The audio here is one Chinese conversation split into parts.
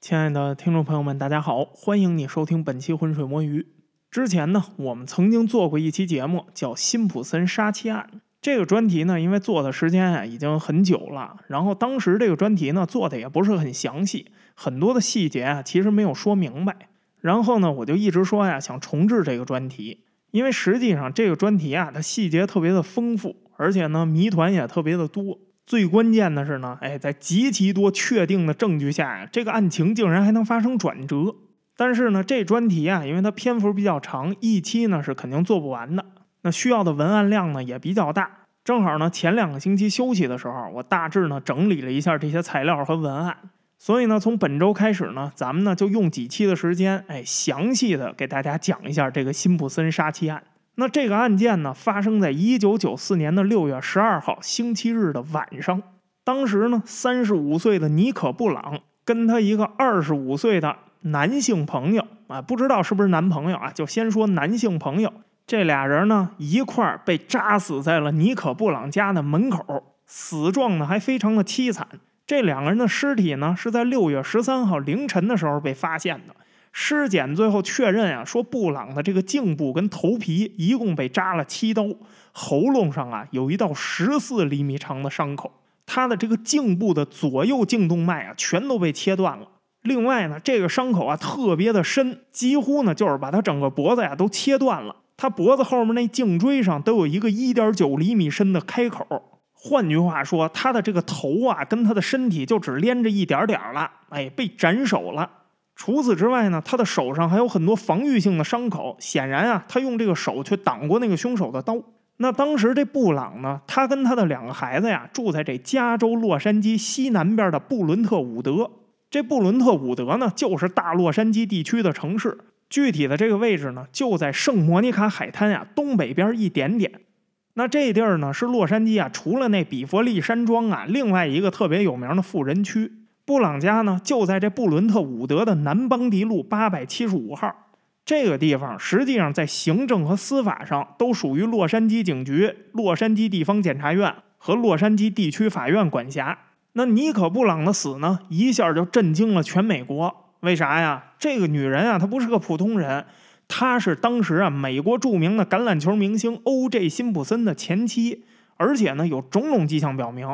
亲爱的听众朋友们，大家好，欢迎你收听本期《浑水摸鱼》。之前呢，我们曾经做过一期节目，叫《辛普森杀妻案》。这个专题呢，因为做的时间啊已经很久了，然后当时这个专题呢做的也不是很详细，很多的细节啊其实没有说明白。然后呢，我就一直说呀，想重置这个专题，因为实际上这个专题啊，它细节特别的丰富，而且呢谜团也特别的多。最关键的是呢，哎，在极其多确定的证据下呀，这个案情竟然还能发生转折。但是呢，这专题啊，因为它篇幅比较长，一期呢是肯定做不完的。那需要的文案量呢也比较大。正好呢，前两个星期休息的时候，我大致呢整理了一下这些材料和文案。所以呢，从本周开始呢，咱们呢就用几期的时间，哎，详细的给大家讲一下这个辛普森杀妻案。那这个案件呢，发生在一九九四年的六月十二号星期日的晚上。当时呢，三十五岁的尼可布朗跟他一个二十五岁的男性朋友啊，不知道是不是男朋友啊，就先说男性朋友，这俩人呢一块儿被扎死在了尼可布朗家的门口，死状呢还非常的凄惨。这两个人的尸体呢，是在六月十三号凌晨的时候被发现的。尸检最后确认啊，说布朗的这个颈部跟头皮一共被扎了七刀，喉咙上啊有一道十四厘米长的伤口，他的这个颈部的左右颈动脉啊全都被切断了。另外呢，这个伤口啊特别的深，几乎呢就是把他整个脖子呀都切断了。他脖子后面那颈椎上都有一个一点九厘米深的开口。换句话说，他的这个头啊跟他的身体就只连着一点点了，哎，被斩首了。除此之外呢，他的手上还有很多防御性的伤口，显然啊，他用这个手去挡过那个凶手的刀。那当时这布朗呢，他跟他的两个孩子呀，住在这加州洛杉矶西南边的布伦特伍德。这布伦特伍德呢，就是大洛杉矶地区的城市，具体的这个位置呢，就在圣莫尼卡海滩呀东北边一点点。那这地儿呢，是洛杉矶啊，除了那比佛利山庄啊，另外一个特别有名的富人区。布朗家呢，就在这布伦特伍德的南邦迪路八百七十五号。这个地方实际上在行政和司法上都属于洛杉矶警局、洛杉矶地方检察院和洛杉矶地区法院管辖。那尼可布朗的死呢，一下就震惊了全美国。为啥呀？这个女人啊，她不是个普通人，她是当时啊美国著名的橄榄球明星 O.J. 辛普森的前妻，而且呢，有种种迹象表明。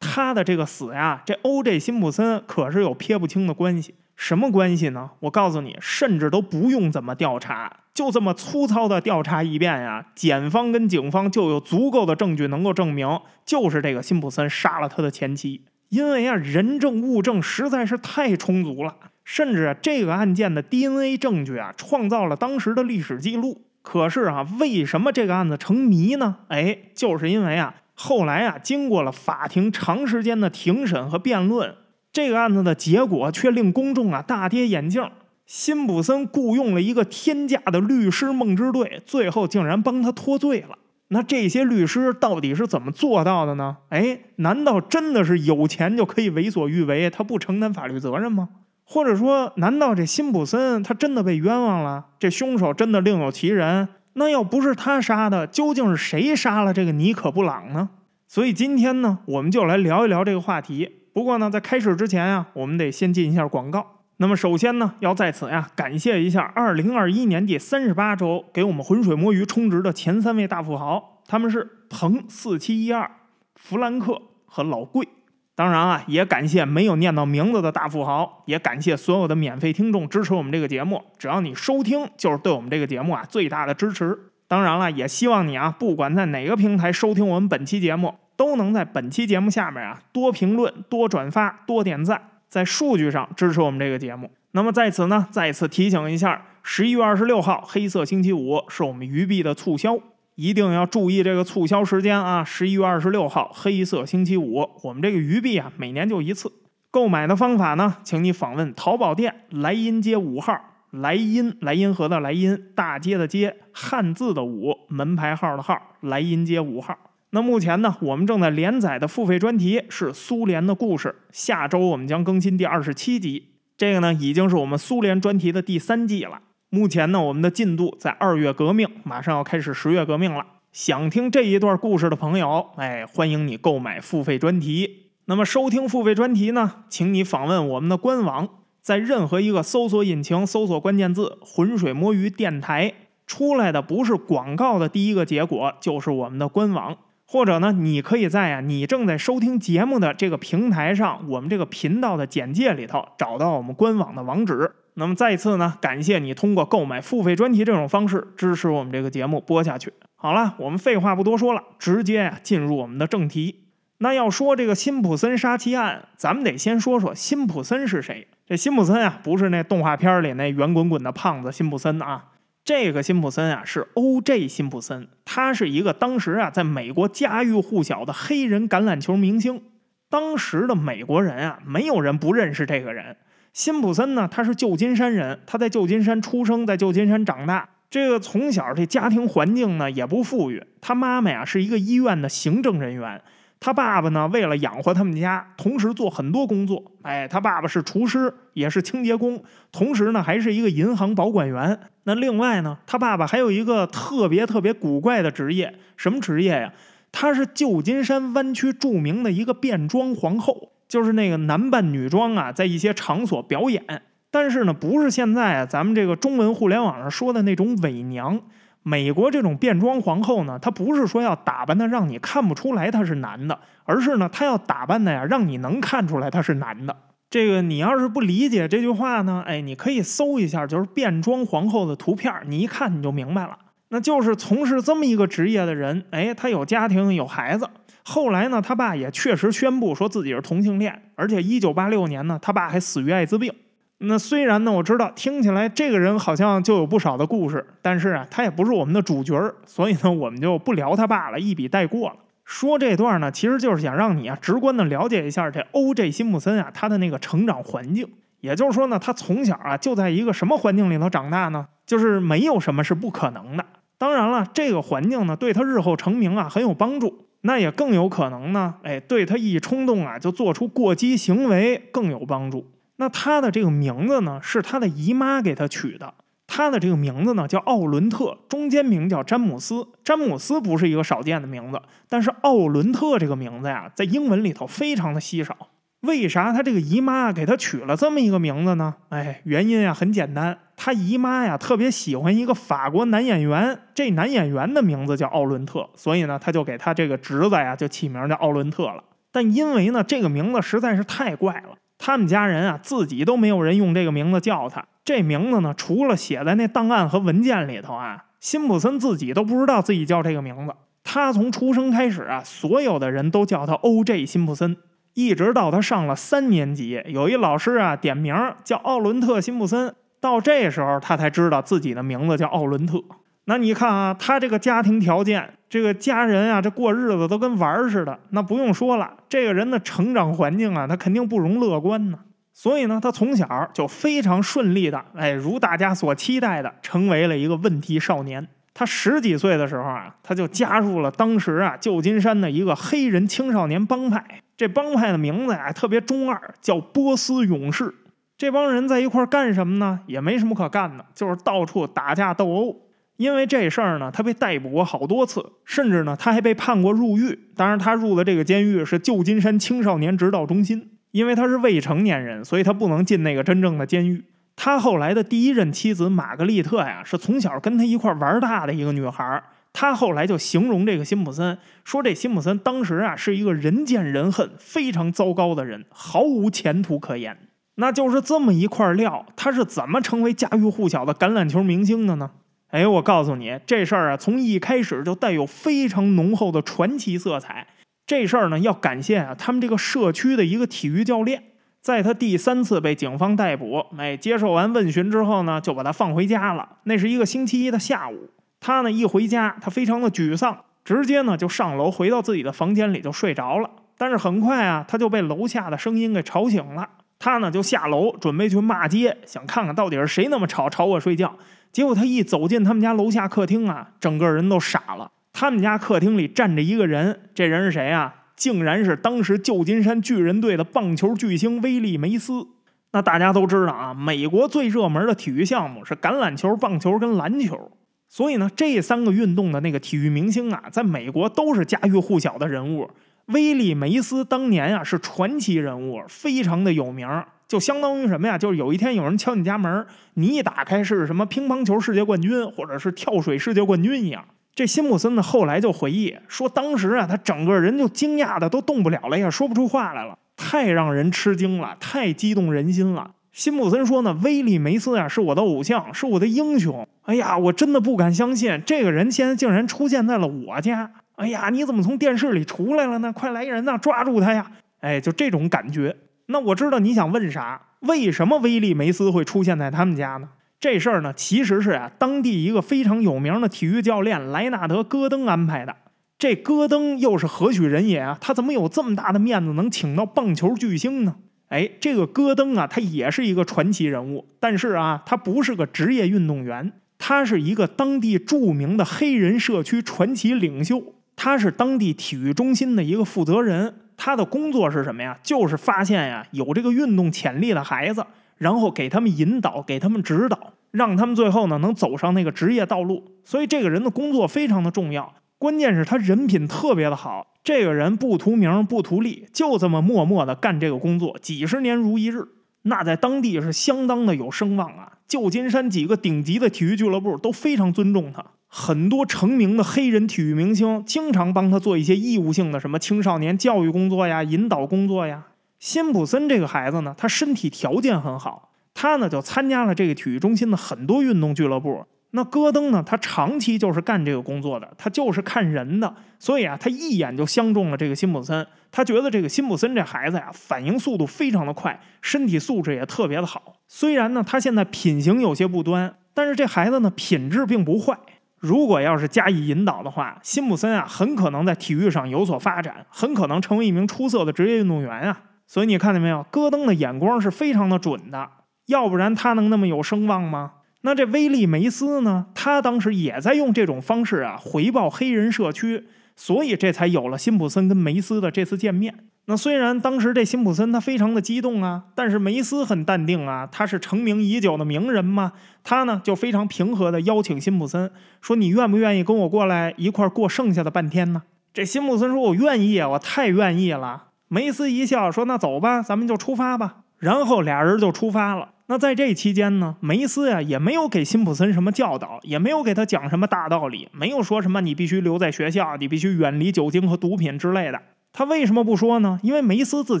他的这个死呀，这 O.J. 辛普森可是有撇不清的关系。什么关系呢？我告诉你，甚至都不用怎么调查，就这么粗糙的调查一遍呀，检方跟警方就有足够的证据能够证明，就是这个辛普森杀了他的前妻。因为啊，人证物证实在是太充足了，甚至这个案件的 DNA 证据啊，创造了当时的历史记录。可是啊，为什么这个案子成谜呢？哎，就是因为啊。后来啊，经过了法庭长时间的庭审和辩论，这个案子的结果却令公众啊大跌眼镜。辛普森雇佣了一个天价的律师梦之队，最后竟然帮他脱罪了。那这些律师到底是怎么做到的呢？哎，难道真的是有钱就可以为所欲为，他不承担法律责任吗？或者说，难道这辛普森他真的被冤枉了？这凶手真的另有其人？那要不是他杀的，究竟是谁杀了这个尼可布朗呢？所以今天呢，我们就来聊一聊这个话题。不过呢，在开始之前啊，我们得先进一下广告。那么首先呢，要在此呀，感谢一下2021年第三十八周给我们浑水摸鱼充值的前三位大富豪，他们是彭四七一二、弗兰克和老贵。当然啊，也感谢没有念到名字的大富豪，也感谢所有的免费听众支持我们这个节目。只要你收听，就是对我们这个节目啊最大的支持。当然了，也希望你啊，不管在哪个平台收听我们本期节目，都能在本期节目下面啊多评论、多转发、多点赞，在数据上支持我们这个节目。那么在此呢，再次提醒一下，十一月二十六号黑色星期五是我们鱼币的促销。一定要注意这个促销时间啊！十一月二十六号，黑色星期五，我们这个鱼币啊，每年就一次。购买的方法呢，请你访问淘宝店莱茵街五号，莱茵莱茵河的莱茵，大街的街，汉字的五，门牌号的号，莱茵街五号。那目前呢，我们正在连载的付费专题是苏联的故事，下周我们将更新第二十七集。这个呢，已经是我们苏联专题的第三季了。目前呢，我们的进度在二月革命，马上要开始十月革命了。想听这一段故事的朋友，哎，欢迎你购买付费专题。那么收听付费专题呢，请你访问我们的官网，在任何一个搜索引擎搜索关键字“浑水摸鱼电台”，出来的不是广告的第一个结果，就是我们的官网。或者呢，你可以在啊你正在收听节目的这个平台上，我们这个频道的简介里头找到我们官网的网址。那么再一次呢，感谢你通过购买付费专题这种方式支持我们这个节目播下去。好了，我们废话不多说了，直接啊进入我们的正题。那要说这个辛普森杀妻案，咱们得先说说辛普森是谁。这辛普森啊，不是那动画片里那圆滚滚的胖子辛普森啊。这个辛普森啊是 O.J. 辛普森，他是一个当时啊在美国家喻户晓的黑人橄榄球明星。当时的美国人啊，没有人不认识这个人。辛普森呢，他是旧金山人，他在旧金山出生，在旧金山长大。这个从小这家庭环境呢也不富裕，他妈妈呀是一个医院的行政人员。他爸爸呢，为了养活他们家，同时做很多工作。哎，他爸爸是厨师，也是清洁工，同时呢，还是一个银行保管员。那另外呢，他爸爸还有一个特别特别古怪的职业，什么职业呀？他是旧金山湾区著名的一个变装皇后，就是那个男扮女装啊，在一些场所表演。但是呢，不是现在啊，咱们这个中文互联网上说的那种伪娘。美国这种变装皇后呢，她不是说要打扮的让你看不出来她是男的，而是呢，她要打扮的呀，让你能看出来她是男的。这个你要是不理解这句话呢，哎，你可以搜一下，就是变装皇后的图片，你一看你就明白了。那就是从事这么一个职业的人，哎，他有家庭有孩子。后来呢，他爸也确实宣布说自己是同性恋，而且一九八六年呢，他爸还死于艾滋病。那虽然呢，我知道听起来这个人好像就有不少的故事，但是啊，他也不是我们的主角儿所以呢，我们就不聊他爸了，一笔带过了。说这段呢，其实就是想让你啊，直观的了解一下这 O.J. 辛普森啊，他的那个成长环境。也就是说呢，他从小啊，就在一个什么环境里头长大呢？就是没有什么是不可能的。当然了，这个环境呢，对他日后成名啊很有帮助。那也更有可能呢，哎，对他一冲动啊，就做出过激行为更有帮助。那他的这个名字呢，是他的姨妈给他取的。他的这个名字呢叫奥伦特，中间名叫詹姆斯。詹姆斯不是一个少见的名字，但是奥伦特这个名字呀，在英文里头非常的稀少。为啥他这个姨妈给他取了这么一个名字呢？哎，原因啊很简单，他姨妈呀特别喜欢一个法国男演员，这男演员的名字叫奥伦特，所以呢他就给他这个侄子呀就起名叫奥伦特了。但因为呢这个名字实在是太怪了。他们家人啊，自己都没有人用这个名字叫他。这名字呢，除了写在那档案和文件里头啊，辛普森自己都不知道自己叫这个名字。他从出生开始啊，所有的人都叫他 O.J. 辛普森，一直到他上了三年级，有一老师啊点名叫奥伦特辛普森，到这时候他才知道自己的名字叫奥伦特。那你看啊，他这个家庭条件，这个家人啊，这过日子都跟玩儿似的。那不用说了，这个人的成长环境啊，他肯定不容乐观呢。所以呢，他从小就非常顺利的，哎，如大家所期待的，成为了一个问题少年。他十几岁的时候啊，他就加入了当时啊旧金山的一个黑人青少年帮派。这帮派的名字呀特别中二，叫波斯勇士。这帮人在一块儿干什么呢？也没什么可干的，就是到处打架斗殴。因为这事儿呢，他被逮捕过好多次，甚至呢，他还被判过入狱。当然，他入的这个监狱是旧金山青少年指导中心，因为他是未成年人，所以他不能进那个真正的监狱。他后来的第一任妻子玛格丽特呀，是从小跟他一块玩大的一个女孩儿。他后来就形容这个辛普森，说这辛普森当时啊是一个人见人恨、非常糟糕的人，毫无前途可言。那就是这么一块料，他是怎么成为家喻户晓的橄榄球明星的呢？哎，我告诉你，这事儿啊，从一开始就带有非常浓厚的传奇色彩。这事儿呢，要感谢啊，他们这个社区的一个体育教练，在他第三次被警方逮捕，哎，接受完问询之后呢，就把他放回家了。那是一个星期一的下午，他呢一回家，他非常的沮丧，直接呢就上楼回到自己的房间里就睡着了。但是很快啊，他就被楼下的声音给吵醒了。他呢就下楼准备去骂街，想看看到底是谁那么吵，吵我睡觉。结果他一走进他们家楼下客厅啊，整个人都傻了。他们家客厅里站着一个人，这人是谁啊？竟然是当时旧金山巨人队的棒球巨星威利梅斯。那大家都知道啊，美国最热门的体育项目是橄榄球、棒球跟篮球。所以呢，这三个运动的那个体育明星啊，在美国都是家喻户晓的人物。威利梅斯当年啊是传奇人物，非常的有名。就相当于什么呀？就是有一天有人敲你家门，你一打开是什么乒乓球世界冠军，或者是跳水世界冠军一样。这辛普森呢后来就回忆说，当时啊他整个人就惊讶的都动不了了呀，说不出话来了，太让人吃惊了，太激动人心了。辛普森说呢，威利梅斯呀是我的偶像，是我的英雄。哎呀，我真的不敢相信，这个人现在竟然出现在了我家。哎呀，你怎么从电视里出来了呢？快来人呐，抓住他呀！哎，就这种感觉。那我知道你想问啥？为什么威利梅斯会出现在他们家呢？这事儿呢，其实是啊，当地一个非常有名的体育教练莱纳德·戈登安排的。这戈登又是何许人也啊？他怎么有这么大的面子，能请到棒球巨星呢？哎，这个戈登啊，他也是一个传奇人物，但是啊，他不是个职业运动员，他是一个当地著名的黑人社区传奇领袖。他是当地体育中心的一个负责人，他的工作是什么呀？就是发现呀有这个运动潜力的孩子，然后给他们引导，给他们指导，让他们最后呢能走上那个职业道路。所以这个人的工作非常的重要，关键是他人品特别的好。这个人不图名不图利，就这么默默的干这个工作，几十年如一日，那在当地是相当的有声望啊。旧金山几个顶级的体育俱乐部都非常尊重他。很多成名的黑人体育明星经常帮他做一些义务性的什么青少年教育工作呀、引导工作呀。辛普森这个孩子呢，他身体条件很好，他呢就参加了这个体育中心的很多运动俱乐部。那戈登呢，他长期就是干这个工作的，他就是看人的，所以啊，他一眼就相中了这个辛普森。他觉得这个辛普森这孩子呀，反应速度非常的快，身体素质也特别的好。虽然呢，他现在品行有些不端，但是这孩子呢，品质并不坏。如果要是加以引导的话，辛普森啊，很可能在体育上有所发展，很可能成为一名出色的职业运动员啊。所以你看见没有，戈登的眼光是非常的准的，要不然他能那么有声望吗？那这威利梅斯呢？他当时也在用这种方式啊回报黑人社区，所以这才有了辛普森跟梅斯的这次见面。那虽然当时这辛普森他非常的激动啊，但是梅斯很淡定啊，他是成名已久的名人嘛，他呢就非常平和的邀请辛普森说：“你愿不愿意跟我过来一块过剩下的半天呢？”这辛普森说：“我愿意，我太愿意了。”梅斯一笑说：“那走吧，咱们就出发吧。”然后俩人就出发了。那在这期间呢，梅斯呀也没有给辛普森什么教导，也没有给他讲什么大道理，没有说什么你必须留在学校，你必须远离酒精和毒品之类的。他为什么不说呢？因为梅斯自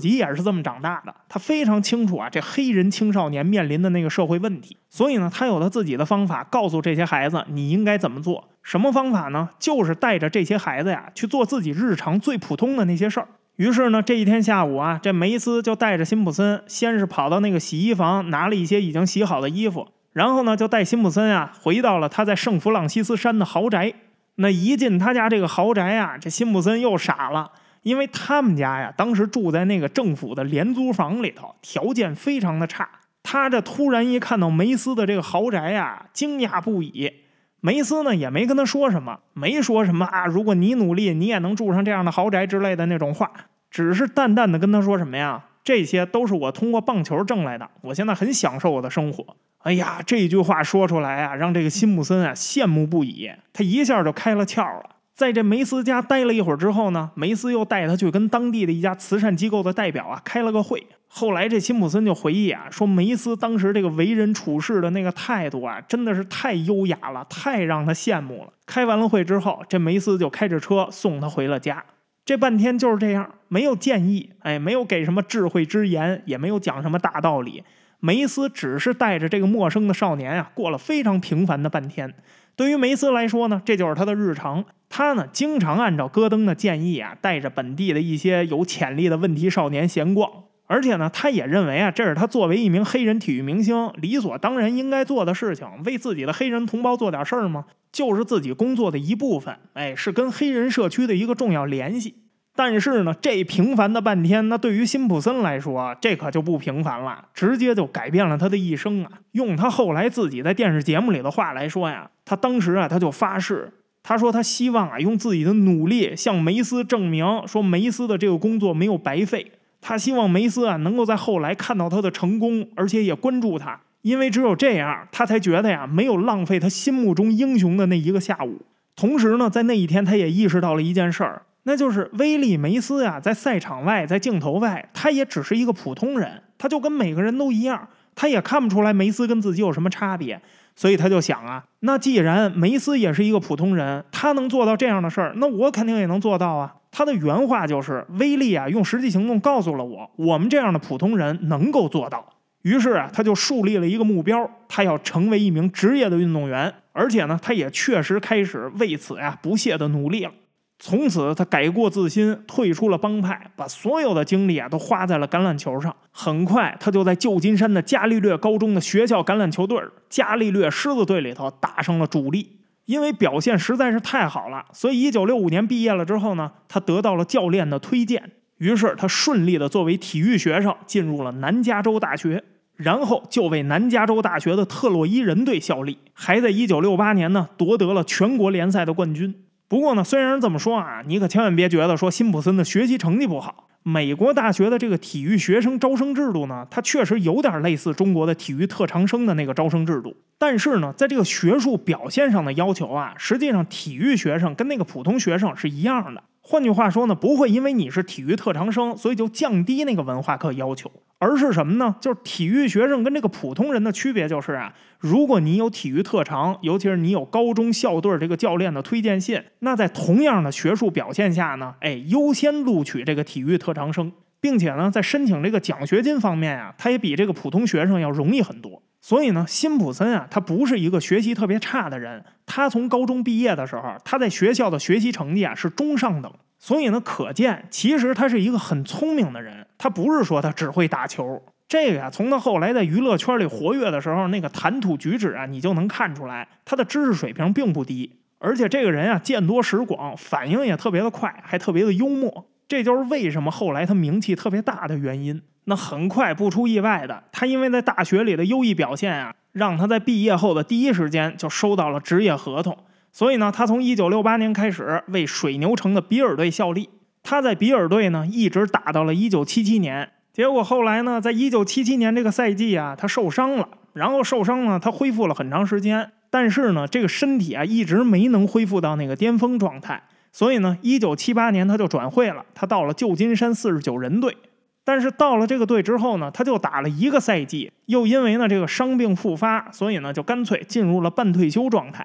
己也是这么长大的，他非常清楚啊，这黑人青少年面临的那个社会问题。所以呢，他有他自己的方法，告诉这些孩子你应该怎么做。什么方法呢？就是带着这些孩子呀去做自己日常最普通的那些事儿。于是呢，这一天下午啊，这梅斯就带着辛普森，先是跑到那个洗衣房拿了一些已经洗好的衣服，然后呢，就带辛普森啊回到了他在圣弗朗西斯山的豪宅。那一进他家这个豪宅啊，这辛普森又傻了。因为他们家呀，当时住在那个政府的廉租房里头，条件非常的差。他这突然一看到梅斯的这个豪宅呀，惊讶不已。梅斯呢也没跟他说什么，没说什么啊，如果你努力，你也能住上这样的豪宅之类的那种话，只是淡淡的跟他说什么呀，这些都是我通过棒球挣来的，我现在很享受我的生活。哎呀，这句话说出来啊，让这个辛普森啊羡慕不已，他一下就开了窍了。在这梅斯家待了一会儿之后呢，梅斯又带他去跟当地的一家慈善机构的代表啊开了个会。后来这辛普森就回忆啊，说梅斯当时这个为人处事的那个态度啊，真的是太优雅了，太让他羡慕了。开完了会之后，这梅斯就开着车送他回了家。这半天就是这样，没有建议，哎，没有给什么智慧之言，也没有讲什么大道理。梅斯只是带着这个陌生的少年啊，过了非常平凡的半天。对于梅斯来说呢，这就是他的日常。他呢，经常按照戈登的建议啊，带着本地的一些有潜力的问题少年闲逛。而且呢，他也认为啊，这是他作为一名黑人体育明星理所当然应该做的事情。为自己的黑人同胞做点事儿吗？就是自己工作的一部分。哎，是跟黑人社区的一个重要联系。但是呢，这平凡的半天，那对于辛普森来说，这可就不平凡了，直接就改变了他的一生啊！用他后来自己在电视节目里的话来说呀，他当时啊，他就发誓。他说：“他希望啊，用自己的努力向梅斯证明，说梅斯的这个工作没有白费。他希望梅斯啊，能够在后来看到他的成功，而且也关注他，因为只有这样，他才觉得呀，没有浪费他心目中英雄的那一个下午。同时呢，在那一天，他也意识到了一件事儿，那就是威利梅斯呀，在赛场外，在镜头外，他也只是一个普通人，他就跟每个人都一样，他也看不出来梅斯跟自己有什么差别，所以他就想啊，那既然梅斯也是一个普通人，他能做到这样的事儿，那我肯定也能做到啊。他的原话就是：“威力啊，用实际行动告诉了我，我们这样的普通人能够做到。”于是啊，他就树立了一个目标，他要成为一名职业的运动员，而且呢，他也确实开始为此呀不懈的努力了。从此，他改过自新，退出了帮派，把所有的精力啊都花在了橄榄球上。很快，他就在旧金山的伽利略高中的学校橄榄球队——伽利略狮子队里头打上了主力。因为表现实在是太好了，所以一九六五年毕业了之后呢，他得到了教练的推荐，于是他顺利的作为体育学生进入了南加州大学，然后就为南加州大学的特洛伊人队效力，还在一九六八年呢夺得了全国联赛的冠军。不过呢，虽然这么说啊，你可千万别觉得说辛普森的学习成绩不好。美国大学的这个体育学生招生制度呢，它确实有点类似中国的体育特长生的那个招生制度。但是呢，在这个学术表现上的要求啊，实际上体育学生跟那个普通学生是一样的。换句话说呢，不会因为你是体育特长生，所以就降低那个文化课要求。而是什么呢？就是体育学生跟这个普通人的区别就是啊，如果你有体育特长，尤其是你有高中校队这个教练的推荐信，那在同样的学术表现下呢，哎，优先录取这个体育特长生，并且呢，在申请这个奖学金方面啊，他也比这个普通学生要容易很多。所以呢，辛普森啊，他不是一个学习特别差的人，他从高中毕业的时候，他在学校的学习成绩啊是中上等。所以呢，可见其实他是一个很聪明的人。他不是说他只会打球，这个呀，从他后来在娱乐圈里活跃的时候那个谈吐举止啊，你就能看出来，他的知识水平并不低。而且这个人啊，见多识广，反应也特别的快，还特别的幽默。这就是为什么后来他名气特别大的原因。那很快不出意外的，他因为在大学里的优异表现啊，让他在毕业后的第一时间就收到了职业合同。所以呢，他从一九六八年开始为水牛城的比尔队效力。他在比尔队呢一直打到了一九七七年。结果后来呢，在一九七七年这个赛季啊，他受伤了。然后受伤呢，他恢复了很长时间，但是呢，这个身体啊一直没能恢复到那个巅峰状态。所以呢，一九七八年他就转会了，他到了旧金山四十九人队。但是到了这个队之后呢，他就打了一个赛季，又因为呢这个伤病复发，所以呢就干脆进入了半退休状态。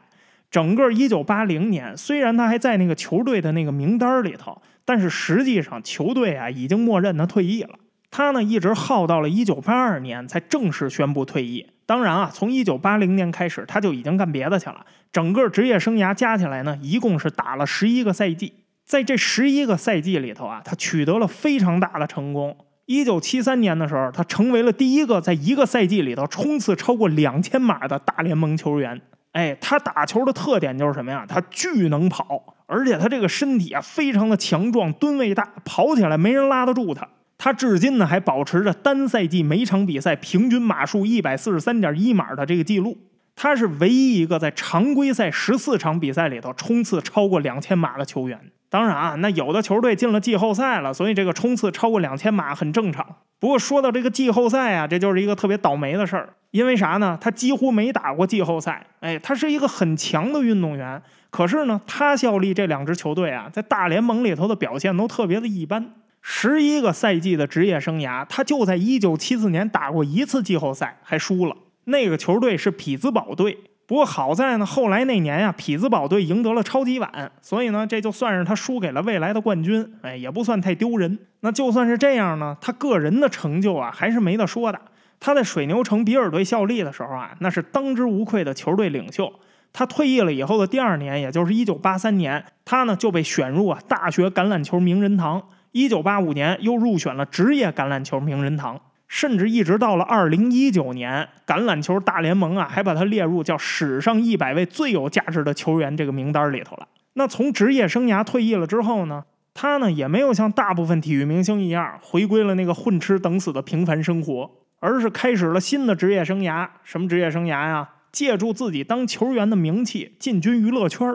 整个一九八零年，虽然他还在那个球队的那个名单里头，但是实际上球队啊已经默认他退役了。他呢一直耗到了一九八二年才正式宣布退役。当然啊，从一九八零年开始，他就已经干别的去了。整个职业生涯加起来呢，一共是打了十一个赛季。在这十一个赛季里头啊，他取得了非常大的成功。一九七三年的时候，他成为了第一个在一个赛季里头冲刺超过两千码的大联盟球员。哎，他打球的特点就是什么呀？他巨能跑，而且他这个身体啊非常的强壮，吨位大，跑起来没人拉得住他。他至今呢还保持着单赛季每场比赛平均码数一百四十三点一码的这个记录。他是唯一一个在常规赛十四场比赛里头冲刺超过两千码的球员。当然啊，那有的球队进了季后赛了，所以这个冲刺超过两千码很正常。不过说到这个季后赛啊，这就是一个特别倒霉的事儿。因为啥呢？他几乎没打过季后赛。哎，他是一个很强的运动员，可是呢，他效力这两支球队啊，在大联盟里头的表现都特别的一般。十一个赛季的职业生涯，他就在一九七四年打过一次季后赛，还输了。那个球队是匹兹堡队。不过好在呢，后来那年呀，匹兹堡队赢得了超级碗，所以呢，这就算是他输给了未来的冠军。哎，也不算太丢人。那就算是这样呢，他个人的成就啊，还是没得说的。他在水牛城比尔队效力的时候啊，那是当之无愧的球队领袖。他退役了以后的第二年，也就是一九八三年，他呢就被选入啊大学橄榄球名人堂。一九八五年又入选了职业橄榄球名人堂，甚至一直到了二零一九年，橄榄球大联盟啊还把他列入叫史上一百位最有价值的球员这个名单里头了。那从职业生涯退役了之后呢，他呢也没有像大部分体育明星一样回归了那个混吃等死的平凡生活。而是开始了新的职业生涯。什么职业生涯呀？借助自己当球员的名气进军娱乐圈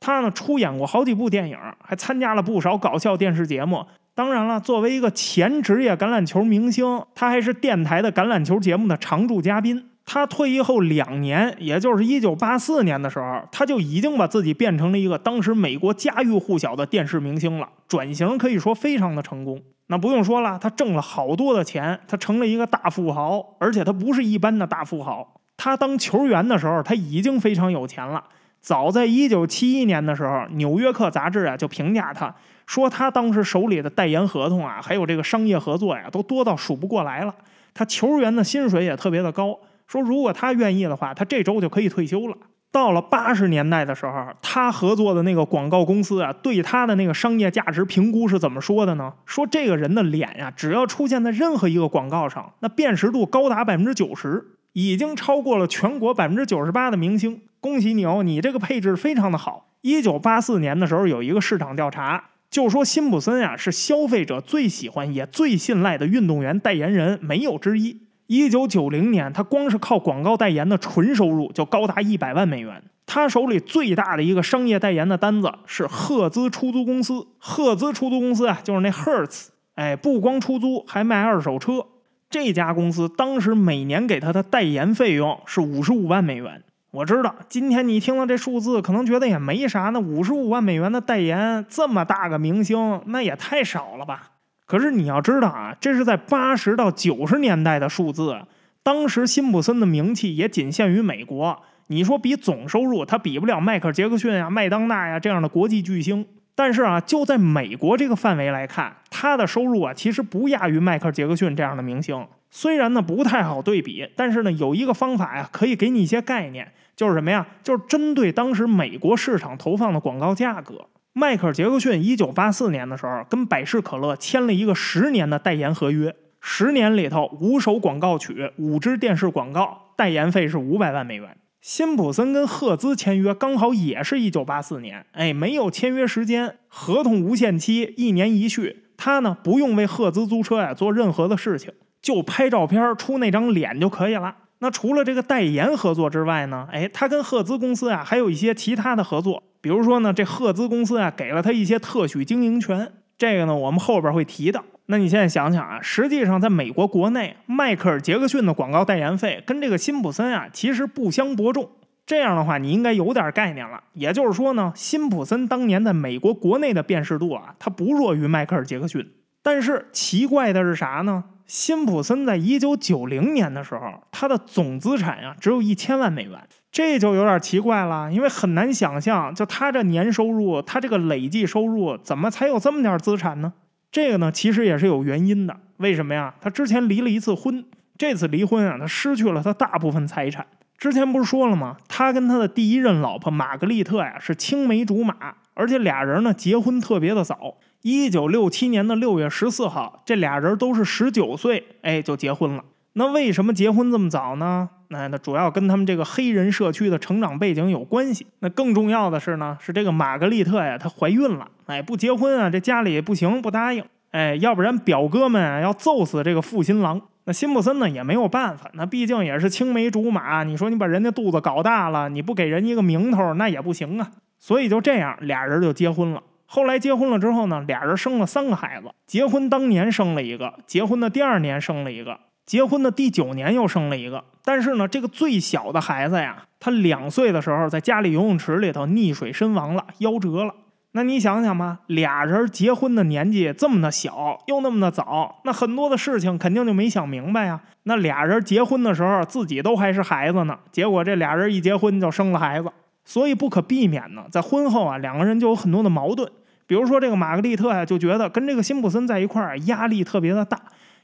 他呢出演过好几部电影，还参加了不少搞笑电视节目。当然了，作为一个前职业橄榄球明星，他还是电台的橄榄球节目的常驻嘉宾。他退役后两年，也就是一九八四年的时候，他就已经把自己变成了一个当时美国家喻户晓的电视明星了。转型可以说非常的成功。那不用说了，他挣了好多的钱，他成了一个大富豪，而且他不是一般的大富豪。他当球员的时候，他已经非常有钱了。早在一九七一年的时候，《纽约客》杂志啊就评价他说，他当时手里的代言合同啊，还有这个商业合作呀，都多到数不过来了。他球员的薪水也特别的高，说如果他愿意的话，他这周就可以退休了。到了八十年代的时候，他合作的那个广告公司啊，对他的那个商业价值评估是怎么说的呢？说这个人的脸呀，只要出现在任何一个广告上，那辨识度高达百分之九十，已经超过了全国百分之九十八的明星。恭喜你哦，你这个配置非常的好。一九八四年的时候，有一个市场调查，就说辛普森呀是消费者最喜欢也最信赖的运动员代言人，没有之一。一九九零年，他光是靠广告代言的纯收入就高达一百万美元。他手里最大的一个商业代言的单子是赫兹出租公司。赫兹出租公司啊，就是那 Hertz，哎，不光出租，还卖二手车。这家公司当时每年给他的代言费用是五十五万美元。我知道，今天你听到这数字，可能觉得也没啥。那五十五万美元的代言，这么大个明星，那也太少了吧？可是你要知道啊，这是在八十到九十年代的数字，当时辛普森的名气也仅限于美国。你说比总收入，他比不了迈克尔·杰克逊啊、麦当娜呀这样的国际巨星。但是啊，就在美国这个范围来看，他的收入啊其实不亚于迈克尔·杰克逊这样的明星。虽然呢不太好对比，但是呢有一个方法呀，可以给你一些概念，就是什么呀？就是针对当时美国市场投放的广告价格。迈克尔·杰克逊一九八四年的时候，跟百事可乐签了一个十年的代言合约，十年里头五首广告曲，五支电视广告，代言费是五百万美元。辛普森跟赫兹签约刚好也是一九八四年，哎，没有签约时间，合同无限期，一年一续。他呢不用为赫兹租车呀做任何的事情，就拍照片出那张脸就可以了。那除了这个代言合作之外呢，哎，他跟赫兹公司啊还有一些其他的合作。比如说呢，这赫兹公司啊，给了他一些特许经营权，这个呢，我们后边会提到。那你现在想想啊，实际上在美国国内，迈克尔·杰克逊的广告代言费跟这个辛普森啊，其实不相伯仲。这样的话，你应该有点概念了。也就是说呢，辛普森当年在美国国内的辨识度啊，他不弱于迈克尔·杰克逊。但是奇怪的是啥呢？辛普森在一九九零年的时候，他的总资产呀，只有一千万美元。这就有点奇怪了，因为很难想象，就他这年收入，他这个累计收入，怎么才有这么点资产呢？这个呢，其实也是有原因的。为什么呀？他之前离了一次婚，这次离婚啊，他失去了他大部分财产。之前不是说了吗？他跟他的第一任老婆玛格丽特呀是青梅竹马，而且俩人呢结婚特别的早，一九六七年的六月十四号，这俩人都是十九岁，哎，就结婚了。那为什么结婚这么早呢？那那主要跟他们这个黑人社区的成长背景有关系。那更重要的是呢，是这个玛格丽特呀，她怀孕了。哎，不结婚啊，这家里不行，不答应。哎，要不然表哥们要揍死这个负心郎。那辛普森呢也没有办法，那毕竟也是青梅竹马。你说你把人家肚子搞大了，你不给人一个名头，那也不行啊。所以就这样，俩人就结婚了。后来结婚了之后呢，俩人生了三个孩子。结婚当年生了一个，结婚的第二年生了一个。结婚的第九年又生了一个，但是呢，这个最小的孩子呀，他两岁的时候在家里游泳池里头溺水身亡了，夭折了。那你想想吧，俩人结婚的年纪这么的小，又那么的早，那很多的事情肯定就没想明白呀。那俩人结婚的时候自己都还是孩子呢，结果这俩人一结婚就生了孩子，所以不可避免呢，在婚后啊，两个人就有很多的矛盾。比如说这个玛格丽特呀，就觉得跟这个辛普森在一块儿压力特别的大。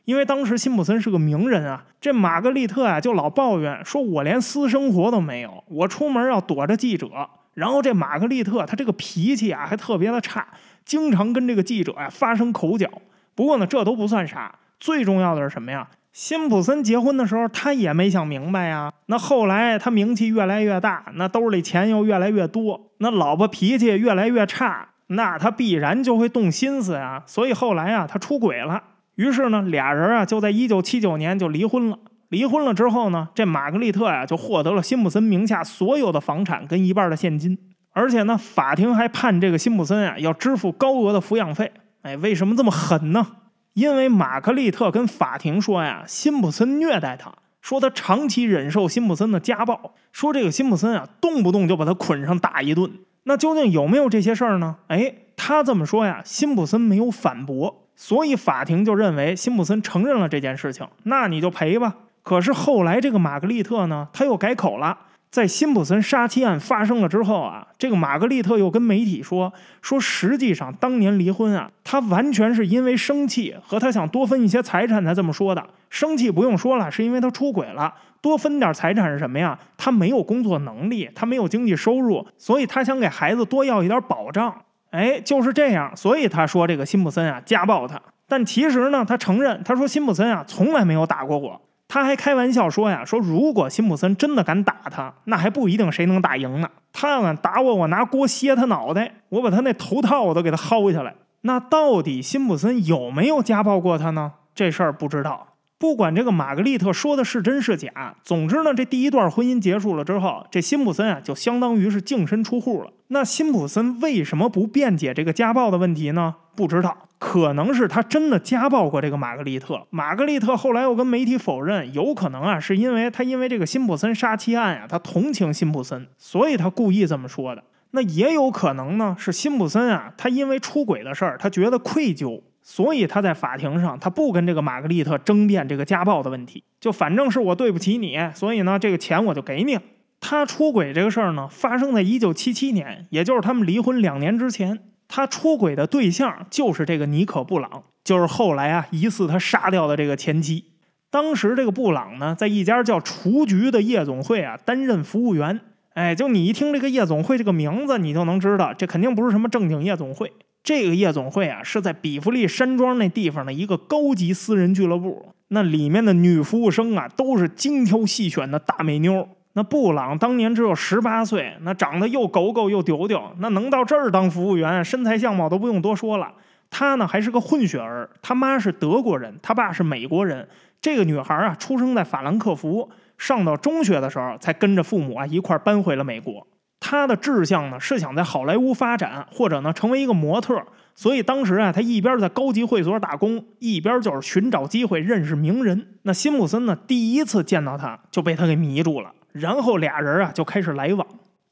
因为当时辛普森是个名人啊，这玛格丽特啊就老抱怨说：“我连私生活都没有，我出门要躲着记者。”然后这玛格丽特她这个脾气啊还特别的差，经常跟这个记者呀发生口角。不过呢，这都不算啥，最重要的是什么呀？辛普森结婚的时候他也没想明白呀。那后来他名气越来越大，那兜里钱又越来越多，那老婆脾气越来越差，那他必然就会动心思呀。所以后来啊，他出轨了。于是呢，俩人啊就在一九七九年就离婚了。离婚了之后呢，这玛格丽特呀就获得了辛普森名下所有的房产跟一半的现金，而且呢，法庭还判这个辛普森啊要支付高额的抚养费。哎，为什么这么狠呢？因为玛格丽特跟法庭说呀，辛普森虐待她，说他长期忍受辛普森的家暴，说这个辛普森啊动不动就把他捆上打一顿。那究竟有没有这些事儿呢？哎，他这么说呀，辛普森没有反驳。所以法庭就认为辛普森承认了这件事情，那你就赔吧。可是后来这个玛格丽特呢，他又改口了。在辛普森杀妻案发生了之后啊，这个玛格丽特又跟媒体说说，实际上当年离婚啊，他完全是因为生气和他想多分一些财产才这么说的。生气不用说了，是因为他出轨了，多分点财产是什么呀？他没有工作能力，他没有经济收入，所以他想给孩子多要一点保障。哎，就是这样，所以他说这个辛普森啊家暴他，但其实呢，他承认他说辛普森啊从来没有打过我。他还开玩笑说呀：“说如果辛普森真的敢打他，那还不一定谁能打赢呢。他要敢打我，我拿锅削他脑袋，我把他那头套我都给他薅下来。那到底辛普森有没有家暴过他呢？这事儿不知道。不管这个玛格丽特说的是真是假，总之呢，这第一段婚姻结束了之后，这辛普森啊就相当于是净身出户了。那辛普森为什么不辩解这个家暴的问题呢？不知道。”可能是他真的家暴过这个玛格丽特，玛格丽特后来又跟媒体否认，有可能啊，是因为他因为这个辛普森杀妻案呀，他同情辛普森，所以他故意这么说的。那也有可能呢，是辛普森啊，他因为出轨的事儿，他觉得愧疚，所以他在法庭上他不跟这个玛格丽特争辩这个家暴的问题，就反正是我对不起你，所以呢，这个钱我就给你了。他出轨这个事儿呢，发生在一九七七年，也就是他们离婚两年之前。他出轨的对象就是这个尼可·布朗，就是后来啊疑似他杀掉的这个前妻。当时这个布朗呢，在一家叫雏菊的夜总会啊担任服务员。哎，就你一听这个夜总会这个名字，你就能知道这肯定不是什么正经夜总会。这个夜总会啊是在比弗利山庄那地方的一个高级私人俱乐部，那里面的女服务生啊都是精挑细选的大美妞。那布朗当年只有十八岁，那长得又狗狗又丢丢，那能到这儿当服务员，身材相貌都不用多说了。他呢还是个混血儿，他妈是德国人，他爸是美国人。这个女孩啊，出生在法兰克福，上到中学的时候才跟着父母啊一块搬回了美国。他的志向呢是想在好莱坞发展，或者呢成为一个模特。所以当时啊，他一边在高级会所打工，一边就是寻找机会认识名人。那辛普森呢，第一次见到他就被他给迷住了。然后俩人啊就开始来往。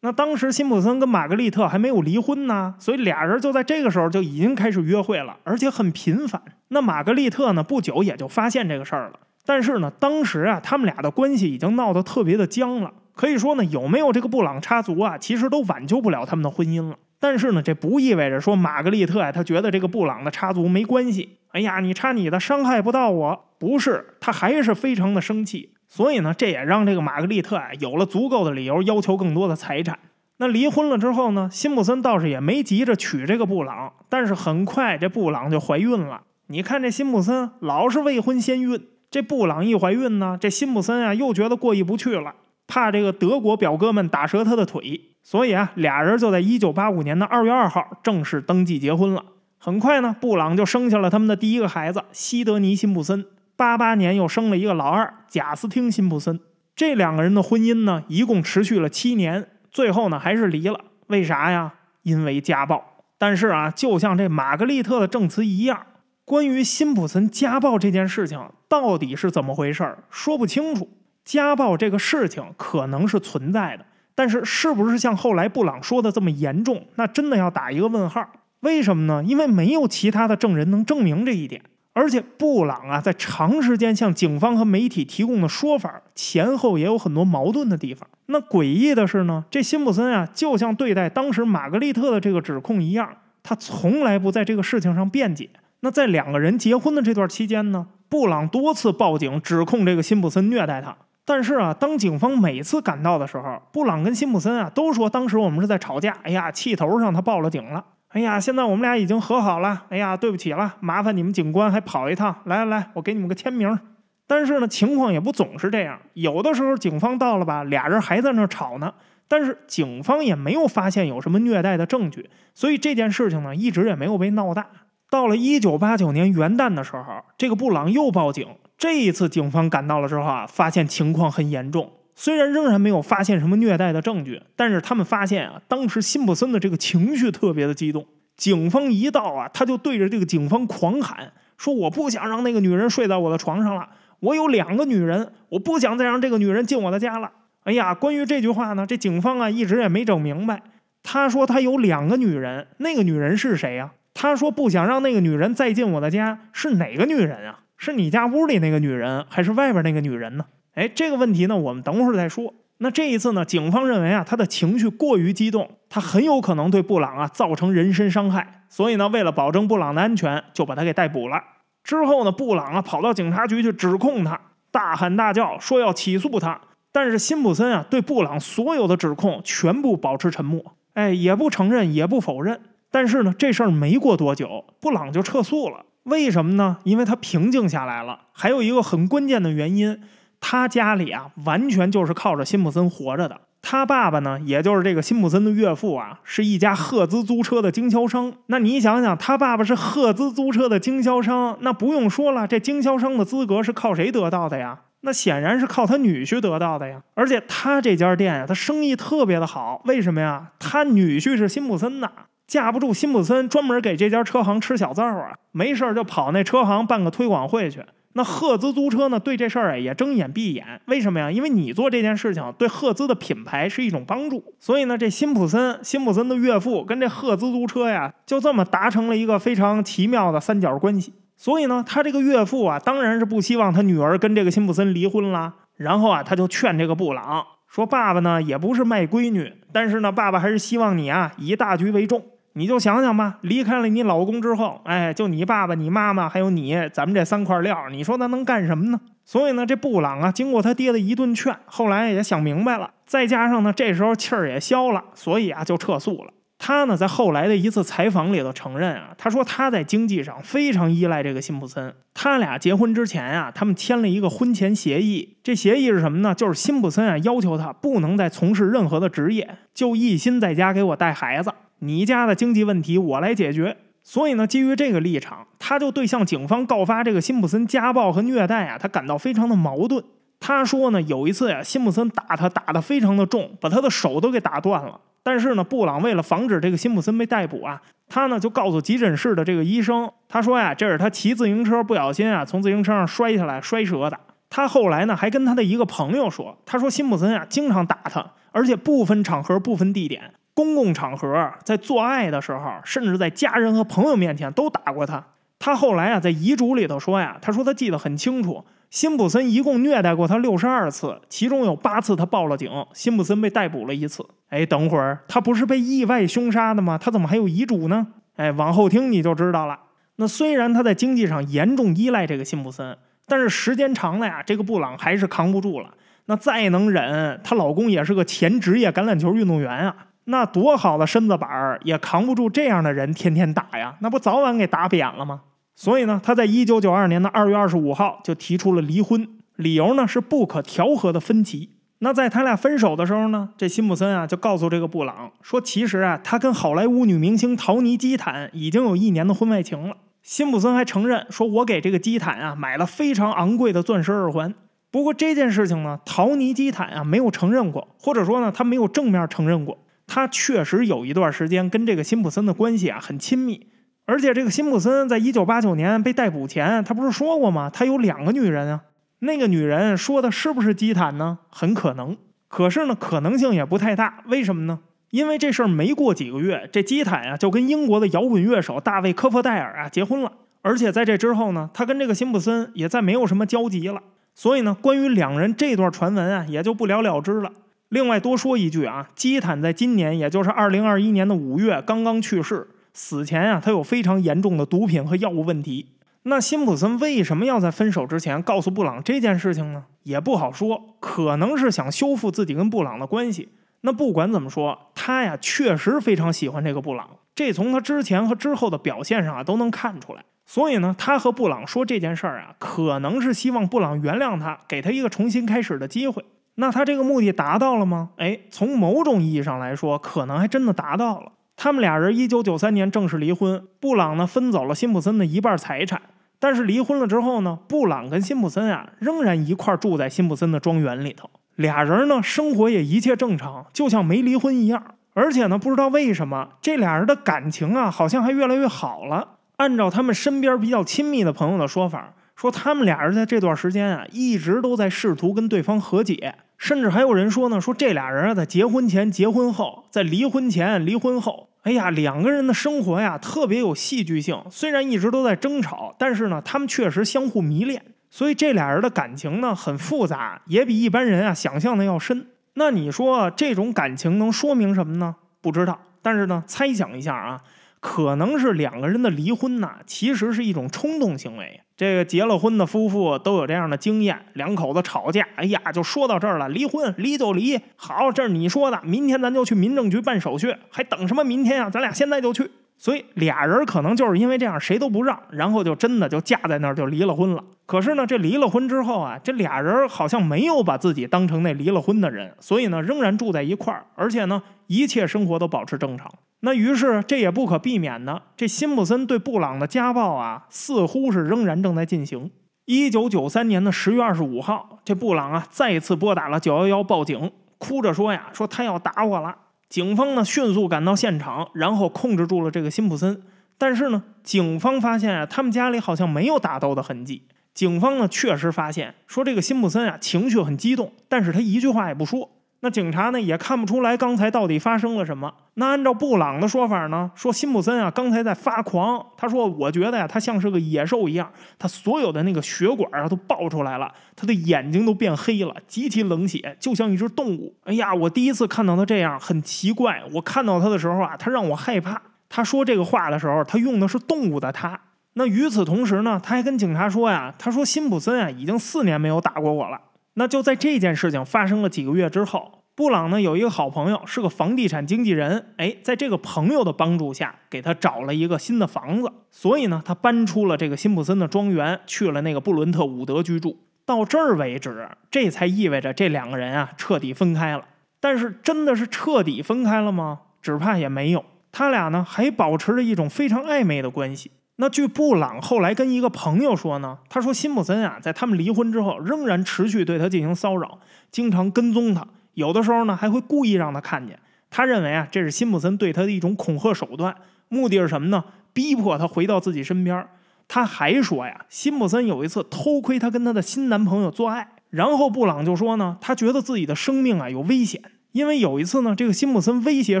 那当时辛普森跟玛格丽特还没有离婚呢，所以俩人就在这个时候就已经开始约会了，而且很频繁。那玛格丽特呢，不久也就发现这个事儿了。但是呢，当时啊，他们俩的关系已经闹得特别的僵了。可以说呢，有没有这个布朗插足啊，其实都挽救不了他们的婚姻了。但是呢，这不意味着说玛格丽特呀，她觉得这个布朗的插足没关系。哎呀，你插你的，伤害不到我。不是，她还是非常的生气。所以呢，这也让这个玛格丽特啊有了足够的理由要求更多的财产。那离婚了之后呢，辛普森倒是也没急着娶这个布朗，但是很快这布朗就怀孕了。你看这辛普森老是未婚先孕，这布朗一怀孕呢，这辛普森啊又觉得过意不去了，怕这个德国表哥们打折他的腿，所以啊俩人就在一九八五年的二月二号正式登记结婚了。很快呢，布朗就生下了他们的第一个孩子西德尼·辛普森。八八年又生了一个老二贾斯汀·辛普森，这两个人的婚姻呢，一共持续了七年，最后呢还是离了。为啥呀？因为家暴。但是啊，就像这玛格丽特的证词一样，关于辛普森家暴这件事情到底是怎么回事，说不清楚。家暴这个事情可能是存在的，但是是不是像后来布朗说的这么严重，那真的要打一个问号。为什么呢？因为没有其他的证人能证明这一点。而且布朗啊，在长时间向警方和媒体提供的说法前后也有很多矛盾的地方。那诡异的是呢，这辛普森啊，就像对待当时玛格丽特的这个指控一样，他从来不在这个事情上辩解。那在两个人结婚的这段期间呢，布朗多次报警指控这个辛普森虐待他。但是啊，当警方每次赶到的时候，布朗跟辛普森啊都说当时我们是在吵架。哎呀，气头上他报了警了。哎呀，现在我们俩已经和好了。哎呀，对不起了，麻烦你们警官还跑一趟。来来来，我给你们个签名。但是呢，情况也不总是这样，有的时候警方到了吧，俩人还在那吵呢。但是警方也没有发现有什么虐待的证据，所以这件事情呢，一直也没有被闹大。到了一九八九年元旦的时候，这个布朗又报警。这一次警方赶到了之后啊，发现情况很严重。虽然仍然没有发现什么虐待的证据，但是他们发现啊，当时辛普森的这个情绪特别的激动。警方一到啊，他就对着这个警方狂喊说：“我不想让那个女人睡在我的床上了，我有两个女人，我不想再让这个女人进我的家了。”哎呀，关于这句话呢，这警方啊一直也没整明白。他说他有两个女人，那个女人是谁呀？他说不想让那个女人再进我的家，是哪个女人啊？是你家屋里那个女人，还是外边那个女人呢？哎，这个问题呢，我们等会儿再说。那这一次呢，警方认为啊，他的情绪过于激动，他很有可能对布朗啊造成人身伤害，所以呢，为了保证布朗的安全，就把他给逮捕了。之后呢，布朗啊跑到警察局去指控他，大喊大叫说要起诉他。但是辛普森啊对布朗所有的指控全部保持沉默，哎，也不承认，也不否认。但是呢，这事儿没过多久，布朗就撤诉了。为什么呢？因为他平静下来了。还有一个很关键的原因。他家里啊，完全就是靠着辛普森活着的。他爸爸呢，也就是这个辛普森的岳父啊，是一家赫兹租车的经销商。那你想想，他爸爸是赫兹租车的经销商，那不用说了，这经销商的资格是靠谁得到的呀？那显然是靠他女婿得到的呀。而且他这家店啊，他生意特别的好。为什么呀？他女婿是辛普森呐，架不住辛普森专门给这家车行吃小灶啊，没事就跑那车行办个推广会去。那赫兹租车呢？对这事儿也睁眼闭眼。为什么呀？因为你做这件事情对赫兹的品牌是一种帮助。所以呢，这辛普森、辛普森的岳父跟这赫兹租车呀，就这么达成了一个非常奇妙的三角关系。所以呢，他这个岳父啊，当然是不希望他女儿跟这个辛普森离婚啦。然后啊，他就劝这个布朗说：“爸爸呢也不是卖闺女，但是呢，爸爸还是希望你啊以大局为重。”你就想想吧，离开了你老公之后，哎，就你爸爸、你妈妈还有你，咱们这三块料，你说他能干什么呢？所以呢，这布朗啊，经过他爹的一顿劝，后来也想明白了，再加上呢，这时候气儿也消了，所以啊，就撤诉了。他呢，在后来的一次采访里头承认啊，他说他在经济上非常依赖这个辛普森。他俩结婚之前啊，他们签了一个婚前协议，这协议是什么呢？就是辛普森啊，要求他不能再从事任何的职业，就一心在家给我带孩子。你家的经济问题我来解决，所以呢，基于这个立场，他就对向警方告发这个辛普森家暴和虐待啊，他感到非常的矛盾。他说呢，有一次呀，辛普森打他打得非常的重，把他的手都给打断了。但是呢，布朗为了防止这个辛普森被逮捕啊，他呢就告诉急诊室的这个医生，他说呀，这是他骑自行车不小心啊，从自行车上摔下来摔折的。他后来呢还跟他的一个朋友说，他说辛普森啊经常打他，而且不分场合不分地点。公共场合，在做爱的时候，甚至在家人和朋友面前都打过他。他后来啊，在遗嘱里头说呀，他说他记得很清楚，辛普森一共虐待过他六十二次，其中有八次他报了警，辛普森被逮捕了一次。哎，等会儿他不是被意外凶杀的吗？他怎么还有遗嘱呢？哎，往后听你就知道了。那虽然他在经济上严重依赖这个辛普森，但是时间长了呀，这个布朗还是扛不住了。那再能忍，她老公也是个前职业橄榄球运动员啊。那多好的身子板儿也扛不住这样的人天天打呀，那不早晚给打扁了吗？所以呢，他在一九九二年的二月二十五号就提出了离婚，理由呢是不可调和的分歧。那在他俩分手的时候呢，这辛普森啊就告诉这个布朗说，其实啊他跟好莱坞女明星陶尼基坦已经有一年的婚外情了。辛普森还承认说，我给这个基坦啊买了非常昂贵的钻石耳环。不过这件事情呢，陶尼基坦啊没有承认过，或者说呢他没有正面承认过。他确实有一段时间跟这个辛普森的关系啊很亲密，而且这个辛普森在一九八九年被逮捕前，他不是说过吗？他有两个女人啊，那个女人说的是不是基坦呢？很可能，可是呢，可能性也不太大。为什么呢？因为这事儿没过几个月，这基坦啊就跟英国的摇滚乐手大卫科佛戴尔啊结婚了，而且在这之后呢，他跟这个辛普森也再没有什么交集了。所以呢，关于两人这段传闻啊，也就不了了之了。另外多说一句啊，基坦在今年，也就是二零二一年的五月刚刚去世。死前啊，他有非常严重的毒品和药物问题。那辛普森为什么要在分手之前告诉布朗这件事情呢？也不好说，可能是想修复自己跟布朗的关系。那不管怎么说，他呀确实非常喜欢这个布朗，这从他之前和之后的表现上啊都能看出来。所以呢，他和布朗说这件事儿啊，可能是希望布朗原谅他，给他一个重新开始的机会。那他这个目的达到了吗？哎，从某种意义上来说，可能还真的达到了。他们俩人一九九三年正式离婚，布朗呢分走了辛普森的一半财产。但是离婚了之后呢，布朗跟辛普森啊仍然一块住在辛普森的庄园里头，俩人呢生活也一切正常，就像没离婚一样。而且呢，不知道为什么这俩人的感情啊好像还越来越好了。按照他们身边比较亲密的朋友的说法。说他们俩人在这段时间啊，一直都在试图跟对方和解，甚至还有人说呢，说这俩人啊，在结婚前、结婚后，在离婚前、离婚后，哎呀，两个人的生活呀特别有戏剧性。虽然一直都在争吵，但是呢，他们确实相互迷恋。所以这俩人的感情呢很复杂，也比一般人啊想象的要深。那你说这种感情能说明什么呢？不知道。但是呢，猜想一下啊。可能是两个人的离婚呐，其实是一种冲动行为。这个结了婚的夫妇都有这样的经验，两口子吵架，哎呀，就说到这儿了，离婚，离就离。好，这是你说的，明天咱就去民政局办手续，还等什么明天啊？咱俩现在就去。所以俩人可能就是因为这样，谁都不让，然后就真的就架在那儿就离了婚了。可是呢，这离了婚之后啊，这俩人好像没有把自己当成那离了婚的人，所以呢，仍然住在一块儿，而且呢，一切生活都保持正常。那于是这也不可避免的，这辛普森对布朗的家暴啊，似乎是仍然正在进行。一九九三年的十月二十五号，这布朗啊再一次拨打了九幺幺报警，哭着说呀，说他要打我了。警方呢迅速赶到现场，然后控制住了这个辛普森。但是呢，警方发现啊，他们家里好像没有打斗的痕迹。警方呢确实发现，说这个辛普森啊情绪很激动，但是他一句话也不说。那警察呢也看不出来刚才到底发生了什么。那按照布朗的说法呢，说辛普森啊刚才在发狂。他说：“我觉得呀，他像是个野兽一样，他所有的那个血管啊都爆出来了，他的眼睛都变黑了，极其冷血，就像一只动物。哎呀，我第一次看到他这样，很奇怪。我看到他的时候啊，他让我害怕。他说这个话的时候，他用的是动物的他。那与此同时呢，他还跟警察说呀，他说辛普森啊已经四年没有打过我了。”那就在这件事情发生了几个月之后，布朗呢有一个好朋友，是个房地产经纪人。哎，在这个朋友的帮助下，给他找了一个新的房子。所以呢，他搬出了这个辛普森的庄园，去了那个布伦特伍德居住。到这儿为止，这才意味着这两个人啊彻底分开了。但是，真的是彻底分开了吗？只怕也没有。他俩呢还保持着一种非常暧昧的关系。那据布朗后来跟一个朋友说呢，他说辛普森啊，在他们离婚之后，仍然持续对他进行骚扰，经常跟踪他，有的时候呢还会故意让他看见。他认为啊，这是辛普森对他的一种恐吓手段，目的是什么呢？逼迫他回到自己身边。他还说呀，辛普森有一次偷窥他跟他的新男朋友做爱，然后布朗就说呢，他觉得自己的生命啊有危险。因为有一次呢，这个辛普森威胁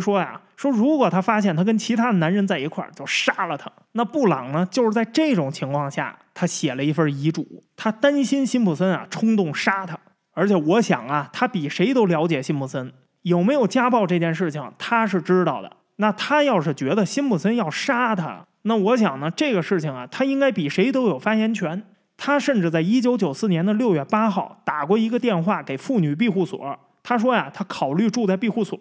说呀，说如果他发现他跟其他的男人在一块儿，就杀了他。那布朗呢，就是在这种情况下，他写了一份遗嘱，他担心辛普森啊冲动杀他。而且我想啊，他比谁都了解辛普森有没有家暴这件事情，他是知道的。那他要是觉得辛普森要杀他，那我想呢，这个事情啊，他应该比谁都有发言权。他甚至在一九九四年的六月八号打过一个电话给妇女庇护所。他说呀，他考虑住在庇护所，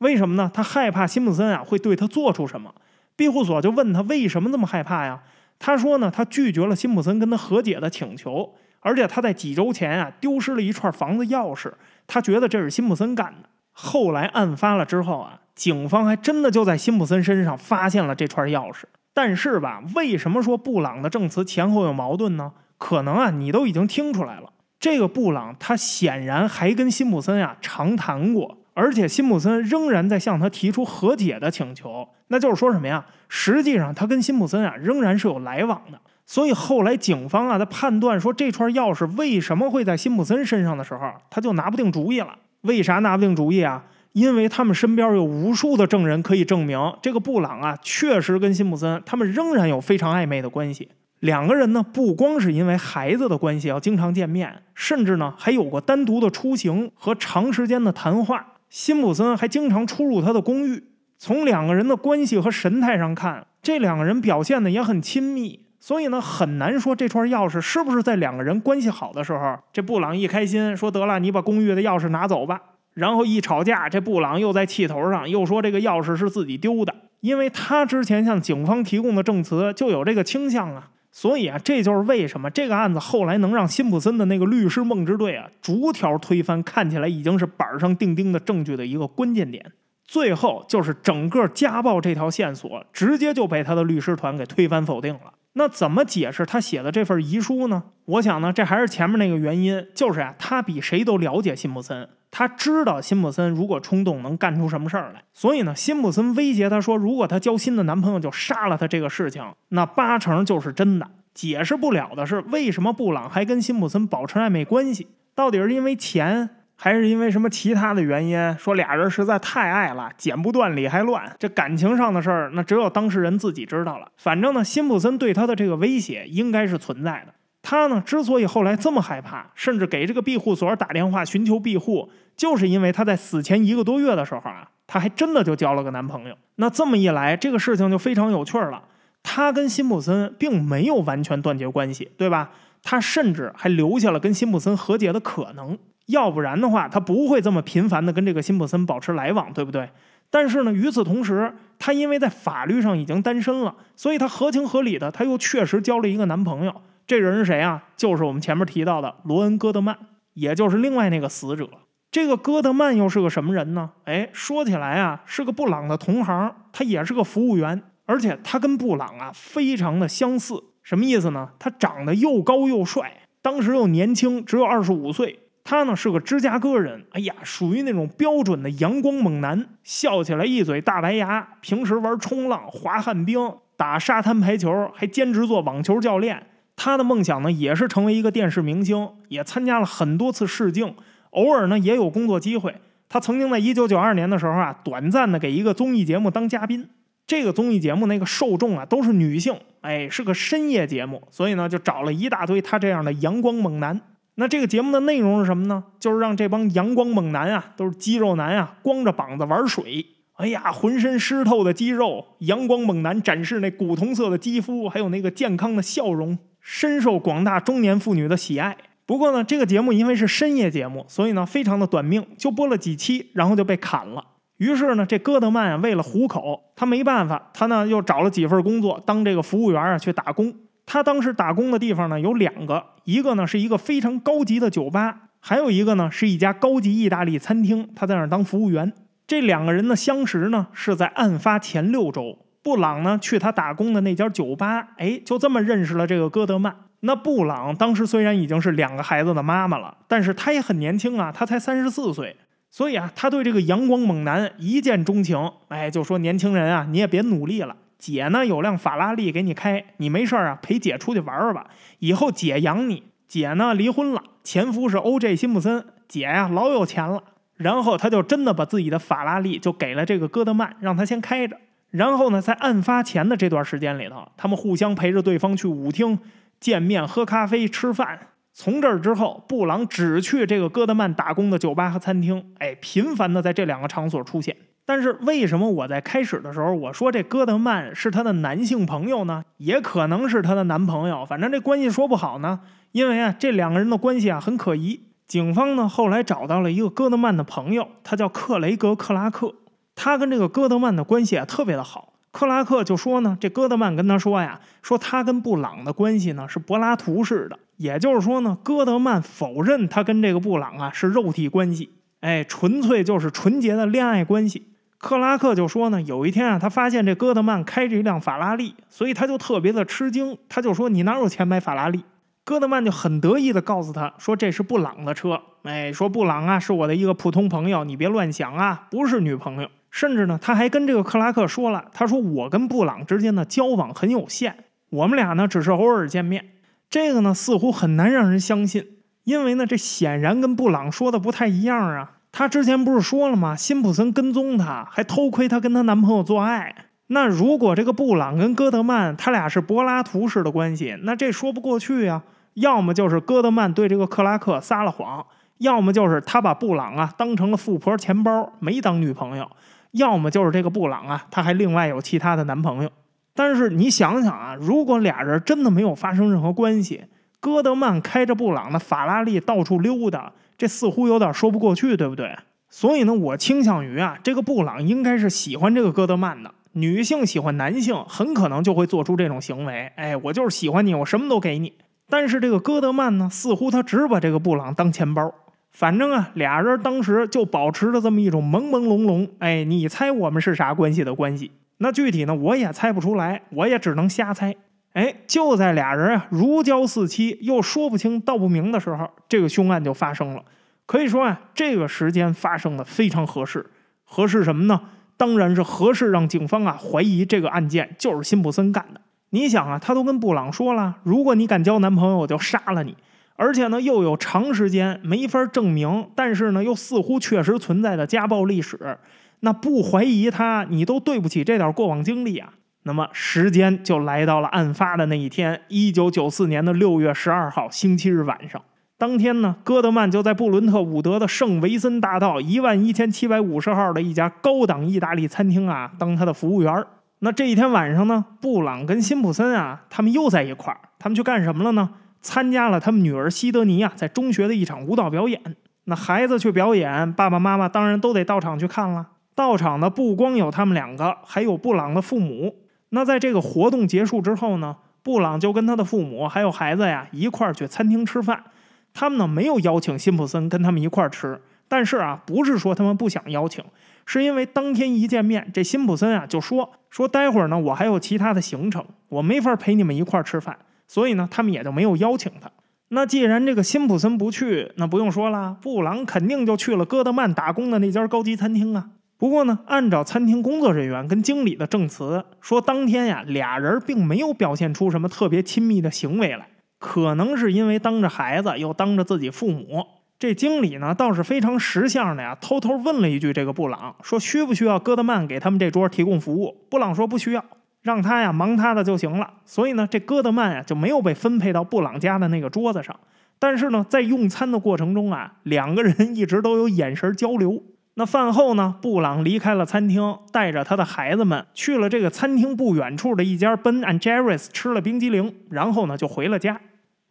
为什么呢？他害怕辛普森啊会对他做出什么。庇护所就问他为什么这么害怕呀？他说呢，他拒绝了辛普森跟他和解的请求，而且他在几周前啊丢失了一串房子钥匙，他觉得这是辛普森干的。后来案发了之后啊，警方还真的就在辛普森身上发现了这串钥匙。但是吧，为什么说布朗的证词前后有矛盾呢？可能啊，你都已经听出来了。这个布朗他显然还跟辛普森呀长谈过，而且辛普森仍然在向他提出和解的请求。那就是说什么呀？实际上他跟辛普森啊仍然是有来往的。所以后来警方啊在判断说这串钥匙为什么会在辛普森身上的时候，他就拿不定主意了。为啥拿不定主意啊？因为他们身边有无数的证人可以证明，这个布朗啊确实跟辛普森他们仍然有非常暧昧的关系。两个人呢，不光是因为孩子的关系要经常见面，甚至呢还有过单独的出行和长时间的谈话。辛普森还经常出入他的公寓。从两个人的关系和神态上看，这两个人表现的也很亲密，所以呢很难说这串钥匙是不是在两个人关系好的时候，这布朗一开心说得了，你把公寓的钥匙拿走吧。然后一吵架，这布朗又在气头上，又说这个钥匙是自己丢的，因为他之前向警方提供的证词就有这个倾向啊。所以啊，这就是为什么这个案子后来能让辛普森的那个律师梦之队啊逐条推翻，看起来已经是板上钉钉的证据的一个关键点。最后就是整个家暴这条线索，直接就被他的律师团给推翻否定了。那怎么解释他写的这份遗书呢？我想呢，这还是前面那个原因，就是啊，他比谁都了解辛普森。他知道辛普森如果冲动能干出什么事儿来，所以呢，辛普森威胁他说，如果他交新的男朋友就杀了他这个事情，那八成就是真的。解释不了的是，为什么布朗还跟辛普森保持暧昧关系？到底是因为钱，还是因为什么其他的原因？说俩人实在太爱了，剪不断理还乱。这感情上的事儿，那只有当事人自己知道了。反正呢，辛普森对他的这个威胁应该是存在的。他呢，之所以后来这么害怕，甚至给这个庇护所打电话寻求庇护，就是因为他在死前一个多月的时候啊，他还真的就交了个男朋友。那这么一来，这个事情就非常有趣儿了。他跟辛普森并没有完全断绝关系，对吧？他甚至还留下了跟辛普森和解的可能。要不然的话，他不会这么频繁的跟这个辛普森保持来往，对不对？但是呢，与此同时，他因为在法律上已经单身了，所以他合情合理的，他又确实交了一个男朋友。这人是谁啊？就是我们前面提到的罗恩·戈德曼，也就是另外那个死者。这个戈德曼又是个什么人呢？哎，说起来啊，是个布朗的同行，他也是个服务员，而且他跟布朗啊非常的相似。什么意思呢？他长得又高又帅，当时又年轻，只有二十五岁。他呢是个芝加哥人，哎呀，属于那种标准的阳光猛男，笑起来一嘴大白牙，平时玩冲浪、滑旱冰、打沙滩排球，还兼职做网球教练。他的梦想呢，也是成为一个电视明星，也参加了很多次试镜，偶尔呢也有工作机会。他曾经在一九九二年的时候啊，短暂的给一个综艺节目当嘉宾。这个综艺节目那个受众啊都是女性，哎，是个深夜节目，所以呢就找了一大堆他这样的阳光猛男。那这个节目的内容是什么呢？就是让这帮阳光猛男啊，都是肌肉男啊，光着膀子玩水。哎呀，浑身湿透的肌肉，阳光猛男展示那古铜色的肌肤，还有那个健康的笑容。深受广大中年妇女的喜爱。不过呢，这个节目因为是深夜节目，所以呢非常的短命，就播了几期，然后就被砍了。于是呢，这戈德曼啊为了糊口，他没办法，他呢又找了几份工作，当这个服务员啊去打工。他当时打工的地方呢有两个，一个呢是一个非常高级的酒吧，还有一个呢是一家高级意大利餐厅，他在那儿当服务员。这两个人的相识呢是在案发前六周。布朗呢，去他打工的那家酒吧，哎，就这么认识了这个戈德曼。那布朗当时虽然已经是两个孩子的妈妈了，但是他也很年轻啊，他才三十四岁。所以啊，他对这个阳光猛男一见钟情，哎，就说年轻人啊，你也别努力了，姐呢有辆法拉利给你开，你没事啊陪姐出去玩玩吧，以后姐养你。姐呢离婚了，前夫是 O.J. 辛普森，姐呀老有钱了。然后他就真的把自己的法拉利就给了这个戈德曼，让他先开着。然后呢，在案发前的这段时间里头，他们互相陪着对方去舞厅见面、喝咖啡、吃饭。从这儿之后，布朗只去这个戈德曼打工的酒吧和餐厅，哎，频繁的在这两个场所出现。但是为什么我在开始的时候我说这戈德曼是他的男性朋友呢？也可能是他的男朋友，反正这关系说不好呢。因为啊，这两个人的关系啊很可疑。警方呢后来找到了一个戈德曼的朋友，他叫克雷格·克拉克。他跟这个戈德曼的关系啊特别的好，克拉克就说呢，这戈德曼跟他说呀，说他跟布朗的关系呢是柏拉图式的，也就是说呢，戈德曼否认他跟这个布朗啊是肉体关系，哎，纯粹就是纯洁的恋爱关系。克拉克就说呢，有一天啊，他发现这戈德曼开着一辆法拉利，所以他就特别的吃惊，他就说你哪有钱买法拉利？戈德曼就很得意的告诉他说这是布朗的车，哎，说布朗啊是我的一个普通朋友，你别乱想啊，不是女朋友。甚至呢，他还跟这个克拉克说了，他说我跟布朗之间的交往很有限，我们俩呢只是偶尔见面。这个呢似乎很难让人相信，因为呢这显然跟布朗说的不太一样啊。他之前不是说了吗？辛普森跟踪他，还偷窥他跟他男朋友做爱。那如果这个布朗跟戈德曼他俩是柏拉图式的关系，那这说不过去呀。要么就是戈德曼对这个克拉克撒了谎，要么就是他把布朗啊当成了富婆钱包，没当女朋友。要么就是这个布朗啊，他还另外有其他的男朋友。但是你想想啊，如果俩人真的没有发生任何关系，戈德曼开着布朗的法拉利到处溜达，这似乎有点说不过去，对不对？所以呢，我倾向于啊，这个布朗应该是喜欢这个戈德曼的。女性喜欢男性，很可能就会做出这种行为。哎，我就是喜欢你，我什么都给你。但是这个戈德曼呢，似乎他只把这个布朗当钱包。反正啊，俩人当时就保持着这么一种朦朦胧胧，哎，你猜我们是啥关系的关系？那具体呢，我也猜不出来，我也只能瞎猜。哎，就在俩人啊如胶似漆又说不清道不明的时候，这个凶案就发生了。可以说啊，这个时间发生的非常合适。合适什么呢？当然是合适让警方啊怀疑这个案件就是辛普森干的。你想啊，他都跟布朗说了，如果你敢交男朋友，我就杀了你。而且呢又有长时间没法证明，但是呢又似乎确实存在的家暴历史，那不怀疑他，你都对不起这点过往经历啊。那么时间就来到了案发的那一天，一九九四年的六月十二号星期日晚上。当天呢，戈德曼就在布伦特伍德的圣维森大道一万一千七百五十号的一家高档意大利餐厅啊，当他的服务员。那这一天晚上呢，布朗跟辛普森啊，他们又在一块儿，他们去干什么了呢？参加了他们女儿西德尼啊在中学的一场舞蹈表演。那孩子去表演，爸爸妈妈当然都得到场去看了。到场的不光有他们两个，还有布朗的父母。那在这个活动结束之后呢，布朗就跟他的父母还有孩子呀一块儿去餐厅吃饭。他们呢没有邀请辛普森跟他们一块儿吃，但是啊，不是说他们不想邀请，是因为当天一见面，这辛普森啊就说说待会儿呢我还有其他的行程，我没法陪你们一块儿吃饭，所以呢他们也就没有邀请他。那既然这个辛普森不去，那不用说了，布朗肯定就去了戈德曼打工的那家高级餐厅啊。不过呢，按照餐厅工作人员跟经理的证词说，当天呀俩人并没有表现出什么特别亲密的行为来。可能是因为当着孩子又当着自己父母，这经理呢倒是非常识相的呀，偷偷问了一句这个布朗，说需不需要戈德曼给他们这桌提供服务？布朗说不需要，让他呀忙他的就行了。所以呢，这戈德曼呀就没有被分配到布朗家的那个桌子上。但是呢，在用餐的过程中啊，两个人一直都有眼神交流。那饭后呢，布朗离开了餐厅，带着他的孩子们去了这个餐厅不远处的一家 Ben and Jerry's 吃了冰激凌，然后呢就回了家。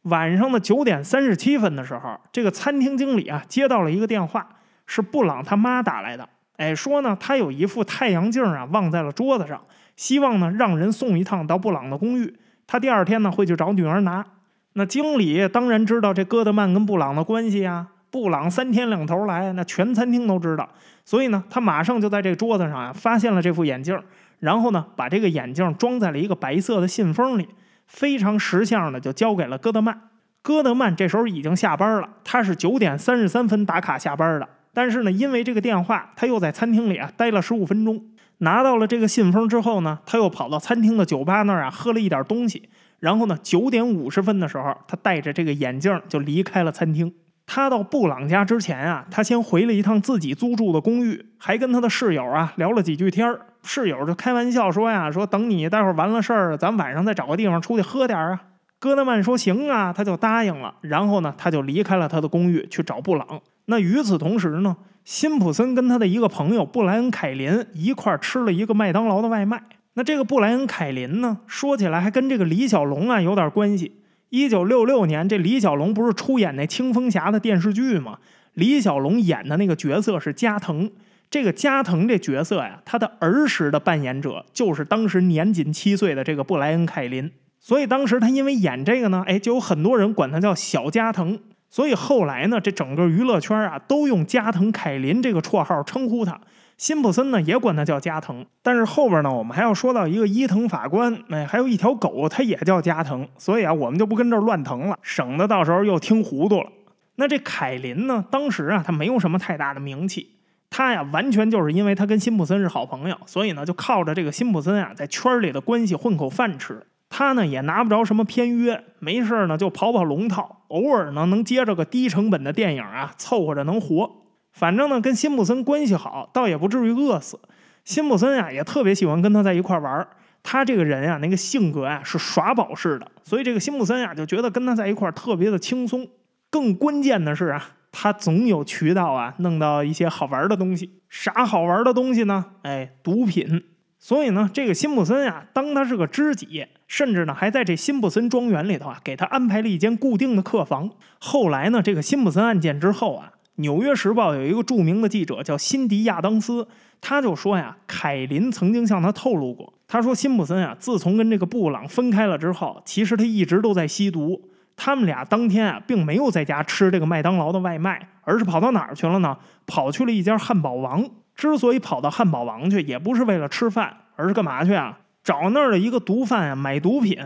晚上的九点三十七分的时候，这个餐厅经理啊接到了一个电话，是布朗他妈打来的。哎，说呢他有一副太阳镜啊忘在了桌子上，希望呢让人送一趟到布朗的公寓。他第二天呢会去找女儿拿。那经理当然知道这戈德曼跟布朗的关系啊。布朗三天两头来，那全餐厅都知道。所以呢，他马上就在这桌子上啊发现了这副眼镜，然后呢把这个眼镜装在了一个白色的信封里。非常识相的就交给了戈德曼。戈德曼这时候已经下班了，他是九点三十三分打卡下班的。但是呢，因为这个电话，他又在餐厅里啊待了十五分钟。拿到了这个信封之后呢，他又跑到餐厅的酒吧那儿啊喝了一点东西。然后呢，九点五十分的时候，他戴着这个眼镜就离开了餐厅。他到布朗家之前啊，他先回了一趟自己租住的公寓，还跟他的室友啊聊了几句天儿。室友就开玩笑说呀：“说等你待会儿完了事儿，咱晚上再找个地方出去喝点儿啊。”戈德曼说：“行啊。”他就答应了。然后呢，他就离开了他的公寓去找布朗。那与此同时呢，辛普森跟他的一个朋友布莱恩·凯林一块儿吃了一个麦当劳的外卖。那这个布莱恩·凯林呢，说起来还跟这个李小龙啊有点关系。一九六六年，这李小龙不是出演那《青蜂侠》的电视剧吗？李小龙演的那个角色是加藤。这个加藤这角色呀，他的儿时的扮演者就是当时年仅七岁的这个布莱恩·凯林，所以当时他因为演这个呢，哎，就有很多人管他叫小加藤。所以后来呢，这整个娱乐圈啊，都用加藤凯林这个绰号称呼他。辛普森呢，也管他叫加藤。但是后边呢，我们还要说到一个伊藤法官，哎，还有一条狗，它也叫加藤。所以啊，我们就不跟这儿乱腾了，省得到时候又听糊涂了。那这凯林呢，当时啊，他没有什么太大的名气。他呀，完全就是因为他跟辛普森是好朋友，所以呢，就靠着这个辛普森啊，在圈里的关系混口饭吃。他呢，也拿不着什么片约，没事呢就跑跑龙套，偶尔呢能接着个低成本的电影啊，凑合着能活。反正呢，跟辛普森关系好，倒也不至于饿死。辛普森啊，也特别喜欢跟他在一块玩他这个人啊，那个性格啊，是耍宝式的，所以这个辛普森啊，就觉得跟他在一块特别的轻松。更关键的是啊。他总有渠道啊，弄到一些好玩的东西。啥好玩的东西呢？哎，毒品。所以呢，这个辛普森啊，当他是个知己，甚至呢，还在这辛普森庄园里头啊，给他安排了一间固定的客房。后来呢，这个辛普森案件之后啊，《纽约时报》有一个著名的记者叫辛迪亚当斯，他就说呀，凯林曾经向他透露过，他说辛普森啊，自从跟这个布朗分开了之后，其实他一直都在吸毒。他们俩当天啊，并没有在家吃这个麦当劳的外卖，而是跑到哪儿去了呢？跑去了一家汉堡王。之所以跑到汉堡王去，也不是为了吃饭，而是干嘛去啊？找那儿的一个毒贩啊，买毒品。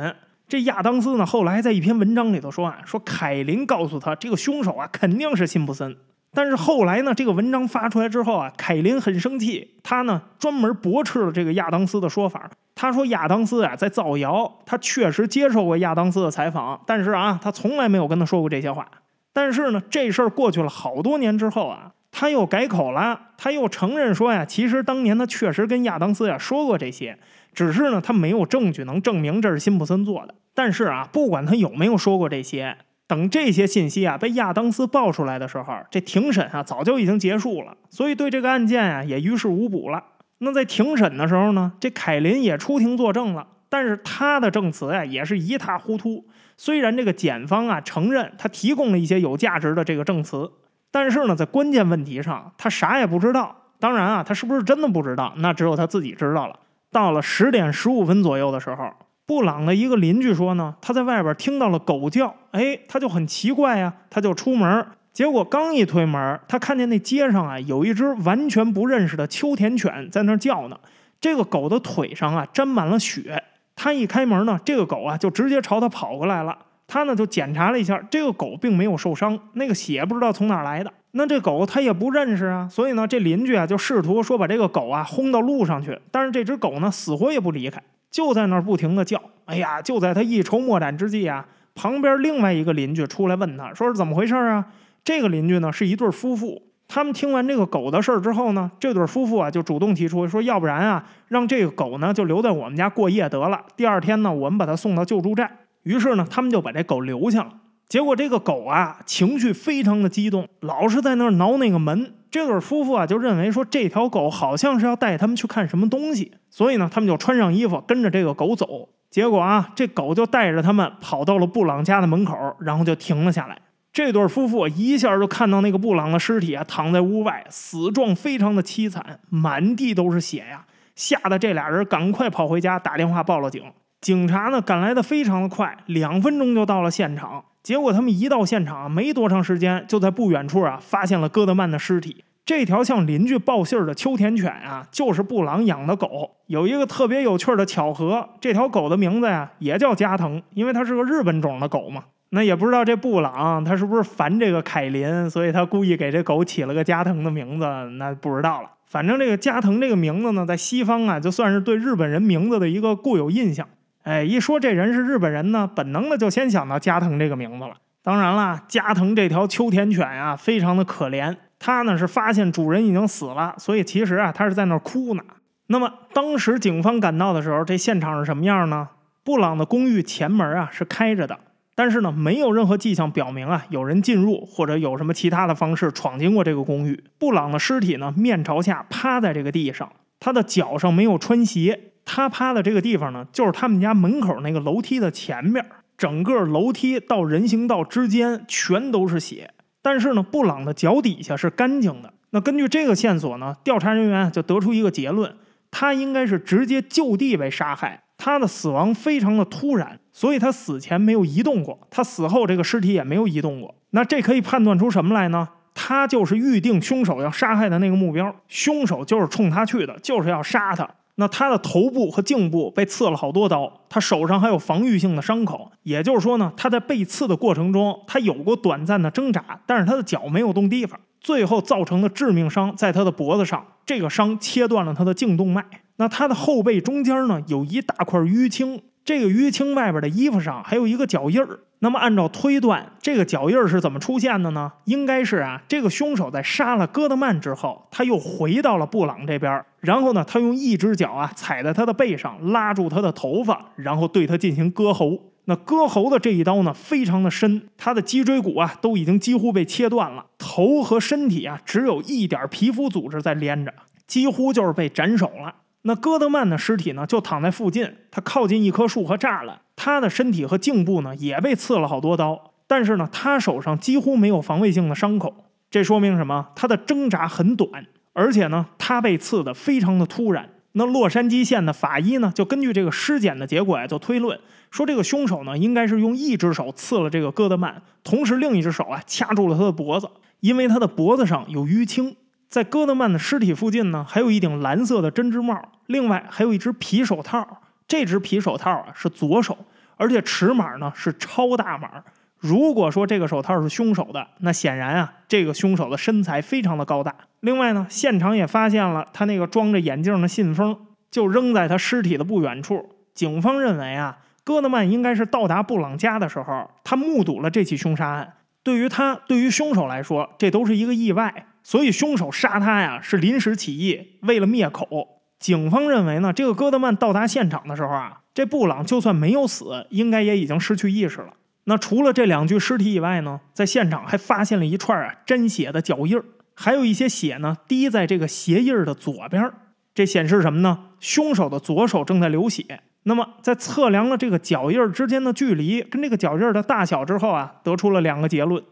这亚当斯呢，后来在一篇文章里头说啊，说凯林告诉他，这个凶手啊，肯定是辛普森。但是后来呢，这个文章发出来之后啊，凯林很生气，他呢专门驳斥了这个亚当斯的说法。他说亚当斯啊在造谣，他确实接受过亚当斯的采访，但是啊，他从来没有跟他说过这些话。但是呢，这事儿过去了好多年之后啊，他又改口了，他又承认说呀，其实当年他确实跟亚当斯呀说过这些，只是呢，他没有证据能证明这是辛普森做的。但是啊，不管他有没有说过这些，等这些信息啊被亚当斯爆出来的时候，这庭审啊早就已经结束了，所以对这个案件啊也于事无补了。那在庭审的时候呢，这凯林也出庭作证了，但是他的证词呀也是一塌糊涂。虽然这个检方啊承认他提供了一些有价值的这个证词，但是呢，在关键问题上他啥也不知道。当然啊，他是不是真的不知道，那只有他自己知道了。到了十点十五分左右的时候，布朗的一个邻居说呢，他在外边听到了狗叫，哎，他就很奇怪呀，他就出门，结果刚一推门，他看见那街上啊有一只完全不认识的秋田犬在那叫呢，这个狗的腿上啊沾满了血。他一开门呢，这个狗啊就直接朝他跑过来了。他呢就检查了一下，这个狗并没有受伤，那个血不知道从哪来的。那这狗他也不认识啊，所以呢，这邻居啊就试图说把这个狗啊轰到路上去。但是这只狗呢死活也不离开，就在那儿不停的叫。哎呀，就在他一筹莫展之际啊，旁边另外一个邻居出来问他说是怎么回事啊？这个邻居呢是一对夫妇。他们听完这个狗的事儿之后呢，这对夫妇啊就主动提出说，要不然啊，让这个狗呢就留在我们家过夜得了。第二天呢，我们把它送到救助站。于是呢，他们就把这狗留下了。结果这个狗啊，情绪非常的激动，老是在那儿挠那个门。这对夫妇啊就认为说，这条狗好像是要带他们去看什么东西，所以呢，他们就穿上衣服跟着这个狗走。结果啊，这狗就带着他们跑到了布朗家的门口，然后就停了下来。这对夫妇一下就看到那个布朗的尸体啊，躺在屋外，死状非常的凄惨，满地都是血呀，吓得这俩人赶快跑回家打电话报了警。警察呢赶来的非常的快，两分钟就到了现场。结果他们一到现场，没多长时间，就在不远处啊发现了戈德曼的尸体。这条向邻居报信儿的秋田犬啊，就是布朗养的狗。有一个特别有趣的巧合，这条狗的名字呀也叫加藤，因为它是个日本种的狗嘛。那也不知道这布朗他是不是烦这个凯林，所以他故意给这狗起了个加藤的名字，那不知道了。反正这个加藤这个名字呢，在西方啊，就算是对日本人名字的一个固有印象。哎，一说这人是日本人呢，本能的就先想到加藤这个名字了。当然了，加藤这条秋田犬啊，非常的可怜。它呢是发现主人已经死了，所以其实啊，它是在那儿哭呢。那么当时警方赶到的时候，这现场是什么样呢？布朗的公寓前门啊是开着的。但是呢，没有任何迹象表明啊有人进入或者有什么其他的方式闯进过这个公寓。布朗的尸体呢面朝下趴在这个地上，他的脚上没有穿鞋，他趴的这个地方呢就是他们家门口那个楼梯的前面，整个楼梯到人行道之间全都是血。但是呢，布朗的脚底下是干净的。那根据这个线索呢，调查人员就得出一个结论：他应该是直接就地被杀害。他的死亡非常的突然，所以他死前没有移动过，他死后这个尸体也没有移动过。那这可以判断出什么来呢？他就是预定凶手要杀害的那个目标，凶手就是冲他去的，就是要杀他。那他的头部和颈部被刺了好多刀，他手上还有防御性的伤口，也就是说呢，他在被刺的过程中，他有过短暂的挣扎，但是他的脚没有动地方，最后造成的致命伤在他的脖子上，这个伤切断了他的颈动脉。那他的后背中间呢，有一大块淤青，这个淤青外边的衣服上还有一个脚印儿。那么按照推断，这个脚印儿是怎么出现的呢？应该是啊，这个凶手在杀了戈德曼之后，他又回到了布朗这边，然后呢，他用一只脚啊踩在他的背上，拉住他的头发，然后对他进行割喉。那割喉的这一刀呢，非常的深，他的脊椎骨啊都已经几乎被切断了，头和身体啊只有一点皮肤组织在连着，几乎就是被斩首了。那戈德曼的尸体呢，就躺在附近，他靠近一棵树和栅栏，他的身体和颈部呢也被刺了好多刀，但是呢，他手上几乎没有防卫性的伤口，这说明什么？他的挣扎很短，而且呢，他被刺的非常的突然。那洛杉矶县的法医呢，就根据这个尸检的结果呀，就推论说，这个凶手呢，应该是用一只手刺了这个戈德曼，同时另一只手啊掐住了他的脖子，因为他的脖子上有淤青。在戈德曼的尸体附近呢，还有一顶蓝色的针织帽，另外还有一只皮手套。这只皮手套啊是左手，而且尺码呢是超大码。如果说这个手套是凶手的，那显然啊，这个凶手的身材非常的高大。另外呢，现场也发现了他那个装着眼镜的信封，就扔在他尸体的不远处。警方认为啊，戈德曼应该是到达布朗家的时候，他目睹了这起凶杀案。对于他，对于凶手来说，这都是一个意外。所以凶手杀他呀，是临时起意，为了灭口。警方认为呢，这个戈德曼到达现场的时候啊，这布朗就算没有死，应该也已经失去意识了。那除了这两具尸体以外呢，在现场还发现了一串啊沾血的脚印儿，还有一些血呢滴在这个鞋印儿的左边。这显示什么呢？凶手的左手正在流血。那么在测量了这个脚印儿之间的距离跟这个脚印儿的大小之后啊，得出了两个结论：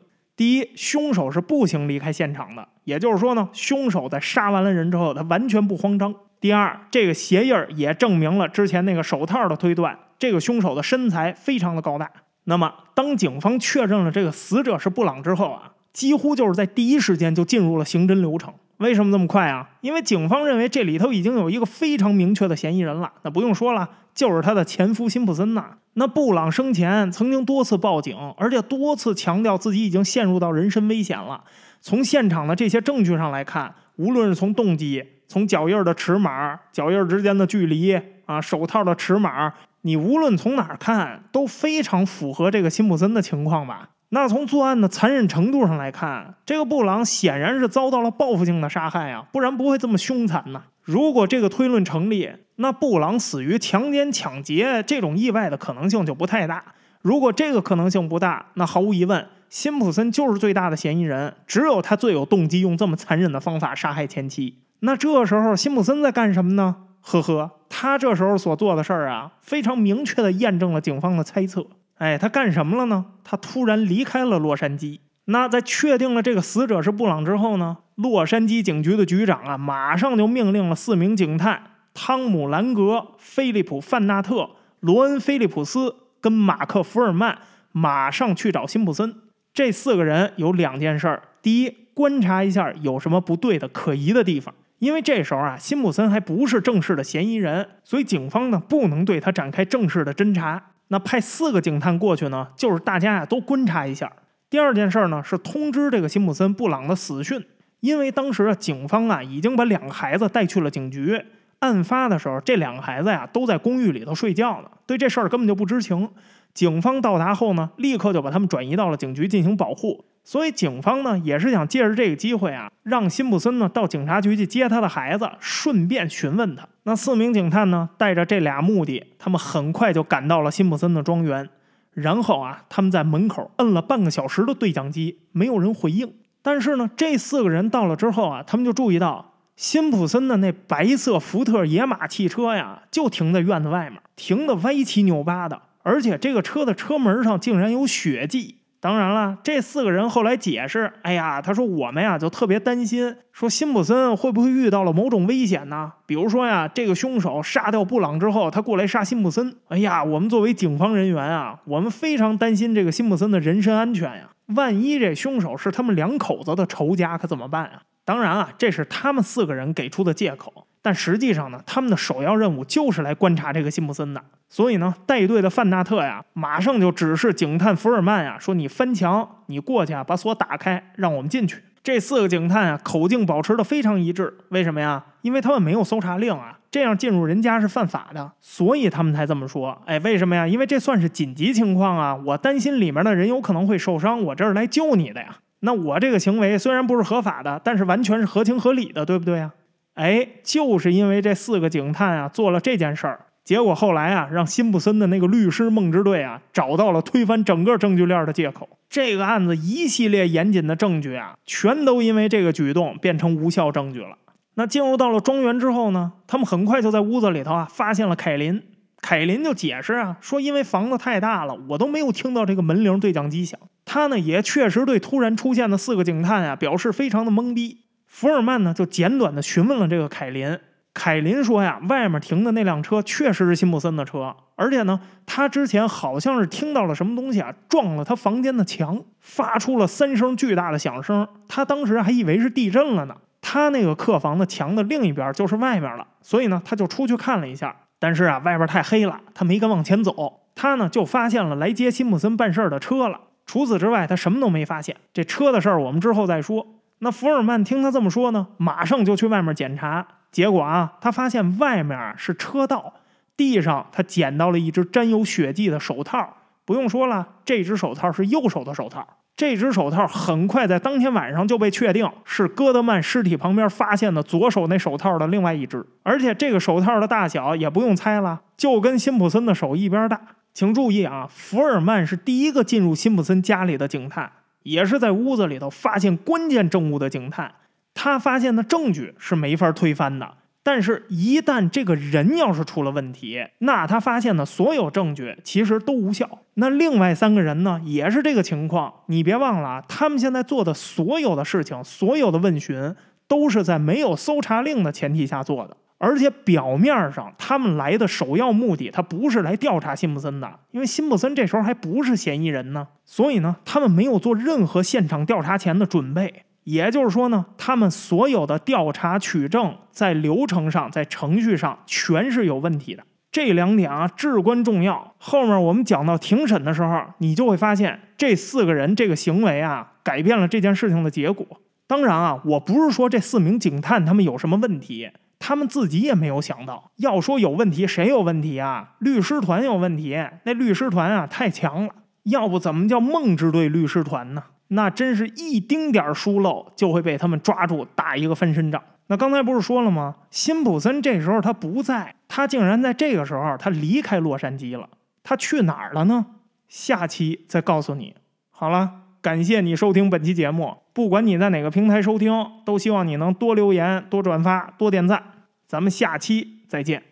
第一，凶手是步行离开现场的，也就是说呢，凶手在杀完了人之后，他完全不慌张；第二，这个鞋印儿也证明了之前那个手套的推断，这个凶手的身材非常的高大。那么，当警方确认了这个死者是布朗之后啊，几乎就是在第一时间就进入了刑侦流程。为什么这么快啊？因为警方认为这里头已经有一个非常明确的嫌疑人了。那不用说了，就是他的前夫辛普森呐。那布朗生前曾经多次报警，而且多次强调自己已经陷入到人身危险了。从现场的这些证据上来看，无论是从动机、从脚印的尺码、脚印之间的距离啊、手套的尺码。你无论从哪儿看都非常符合这个辛普森的情况吧？那从作案的残忍程度上来看，这个布朗显然是遭到了报复性的杀害啊，不然不会这么凶残呢。如果这个推论成立，那布朗死于强奸、抢劫这种意外的可能性就不太大。如果这个可能性不大，那毫无疑问，辛普森就是最大的嫌疑人，只有他最有动机用这么残忍的方法杀害前妻。那这时候辛普森在干什么呢？呵呵，他这时候所做的事儿啊，非常明确的验证了警方的猜测。哎，他干什么了呢？他突然离开了洛杉矶。那在确定了这个死者是布朗之后呢，洛杉矶警局的局长啊，马上就命令了四名警探汤姆·兰格、菲利普·范纳特、罗恩·菲利普斯跟马克·福尔曼，马上去找辛普森。这四个人有两件事儿：第一，观察一下有什么不对的、可疑的地方。因为这时候啊，辛普森还不是正式的嫌疑人，所以警方呢不能对他展开正式的侦查。那派四个警探过去呢，就是大家呀都观察一下。第二件事儿呢是通知这个辛普森布朗的死讯，因为当时啊警方啊已经把两个孩子带去了警局。案发的时候，这两个孩子呀都在公寓里头睡觉呢，对这事儿根本就不知情。警方到达后呢，立刻就把他们转移到了警局进行保护。所以警方呢也是想借着这个机会啊，让辛普森呢到警察局去接他的孩子，顺便询问他。那四名警探呢带着这俩目的，他们很快就赶到了辛普森的庄园。然后啊，他们在门口摁了半个小时的对讲机，没有人回应。但是呢，这四个人到了之后啊，他们就注意到辛普森的那白色福特野马汽车呀，就停在院子外面，停的歪七扭八的，而且这个车的车门上竟然有血迹。当然了，这四个人后来解释：“哎呀，他说我们呀就特别担心，说辛普森会不会遇到了某种危险呢？比如说呀，这个凶手杀掉布朗之后，他过来杀辛普森。哎呀，我们作为警方人员啊，我们非常担心这个辛普森的人身安全呀。万一这凶手是他们两口子的仇家，可怎么办啊？当然啊，这是他们四个人给出的借口。”但实际上呢，他们的首要任务就是来观察这个辛普森的。所以呢，带队的范纳特呀，马上就指示警探福尔曼呀，说：“你翻墙，你过去啊，把锁打开，让我们进去。”这四个警探啊，口径保持的非常一致。为什么呀？因为他们没有搜查令啊，这样进入人家是犯法的，所以他们才这么说。哎，为什么呀？因为这算是紧急情况啊，我担心里面的人有可能会受伤，我这是来救你的呀。那我这个行为虽然不是合法的，但是完全是合情合理的，对不对呀？哎，就是因为这四个警探啊做了这件事儿，结果后来啊让辛普森的那个律师梦之队啊找到了推翻整个证据链的借口。这个案子一系列严谨的证据啊，全都因为这个举动变成无效证据了。那进入到了庄园之后呢，他们很快就在屋子里头啊发现了凯林。凯林就解释啊说，因为房子太大了，我都没有听到这个门铃对讲机响。他呢也确实对突然出现的四个警探啊表示非常的懵逼。福尔曼呢，就简短的询问了这个凯林。凯林说呀，外面停的那辆车确实是辛普森的车，而且呢，他之前好像是听到了什么东西啊，撞了他房间的墙，发出了三声巨大的响声。他当时还以为是地震了呢。他那个客房的墙的另一边就是外面了，所以呢，他就出去看了一下。但是啊，外边太黑了，他没敢往前走。他呢，就发现了来接辛普森办事的车了。除此之外，他什么都没发现。这车的事儿，我们之后再说。那福尔曼听他这么说呢，马上就去外面检查。结果啊，他发现外面是车道，地上他捡到了一只沾有血迹的手套。不用说了，这只手套是右手的手套。这只手套很快在当天晚上就被确定是戈德曼尸体旁边发现的左手那手套的另外一只，而且这个手套的大小也不用猜了，就跟辛普森的手一边大。请注意啊，福尔曼是第一个进入辛普森家里的警探，也是在屋子里头发现关键证物的警探。他发现的证据是没法推翻的。但是，一旦这个人要是出了问题，那他发现的所有证据其实都无效。那另外三个人呢，也是这个情况。你别忘了啊，他们现在做的所有的事情，所有的问询，都是在没有搜查令的前提下做的。而且表面上，他们来的首要目的，他不是来调查辛普森的，因为辛普森这时候还不是嫌疑人呢。所以呢，他们没有做任何现场调查前的准备。也就是说呢，他们所有的调查取证，在流程上、在程序上，全是有问题的。这两点啊，至关重要。后面我们讲到庭审的时候，你就会发现这四个人这个行为啊，改变了这件事情的结果。当然啊，我不是说这四名警探他们有什么问题，他们自己也没有想到。要说有问题，谁有问题啊？律师团有问题。那律师团啊，太强了。要不怎么叫梦之队律师团呢？那真是一丁点儿疏漏就会被他们抓住打一个翻身仗。那刚才不是说了吗？辛普森这时候他不在，他竟然在这个时候他离开洛杉矶了。他去哪儿了呢？下期再告诉你。好了，感谢你收听本期节目。不管你在哪个平台收听，都希望你能多留言、多转发、多点赞。咱们下期再见。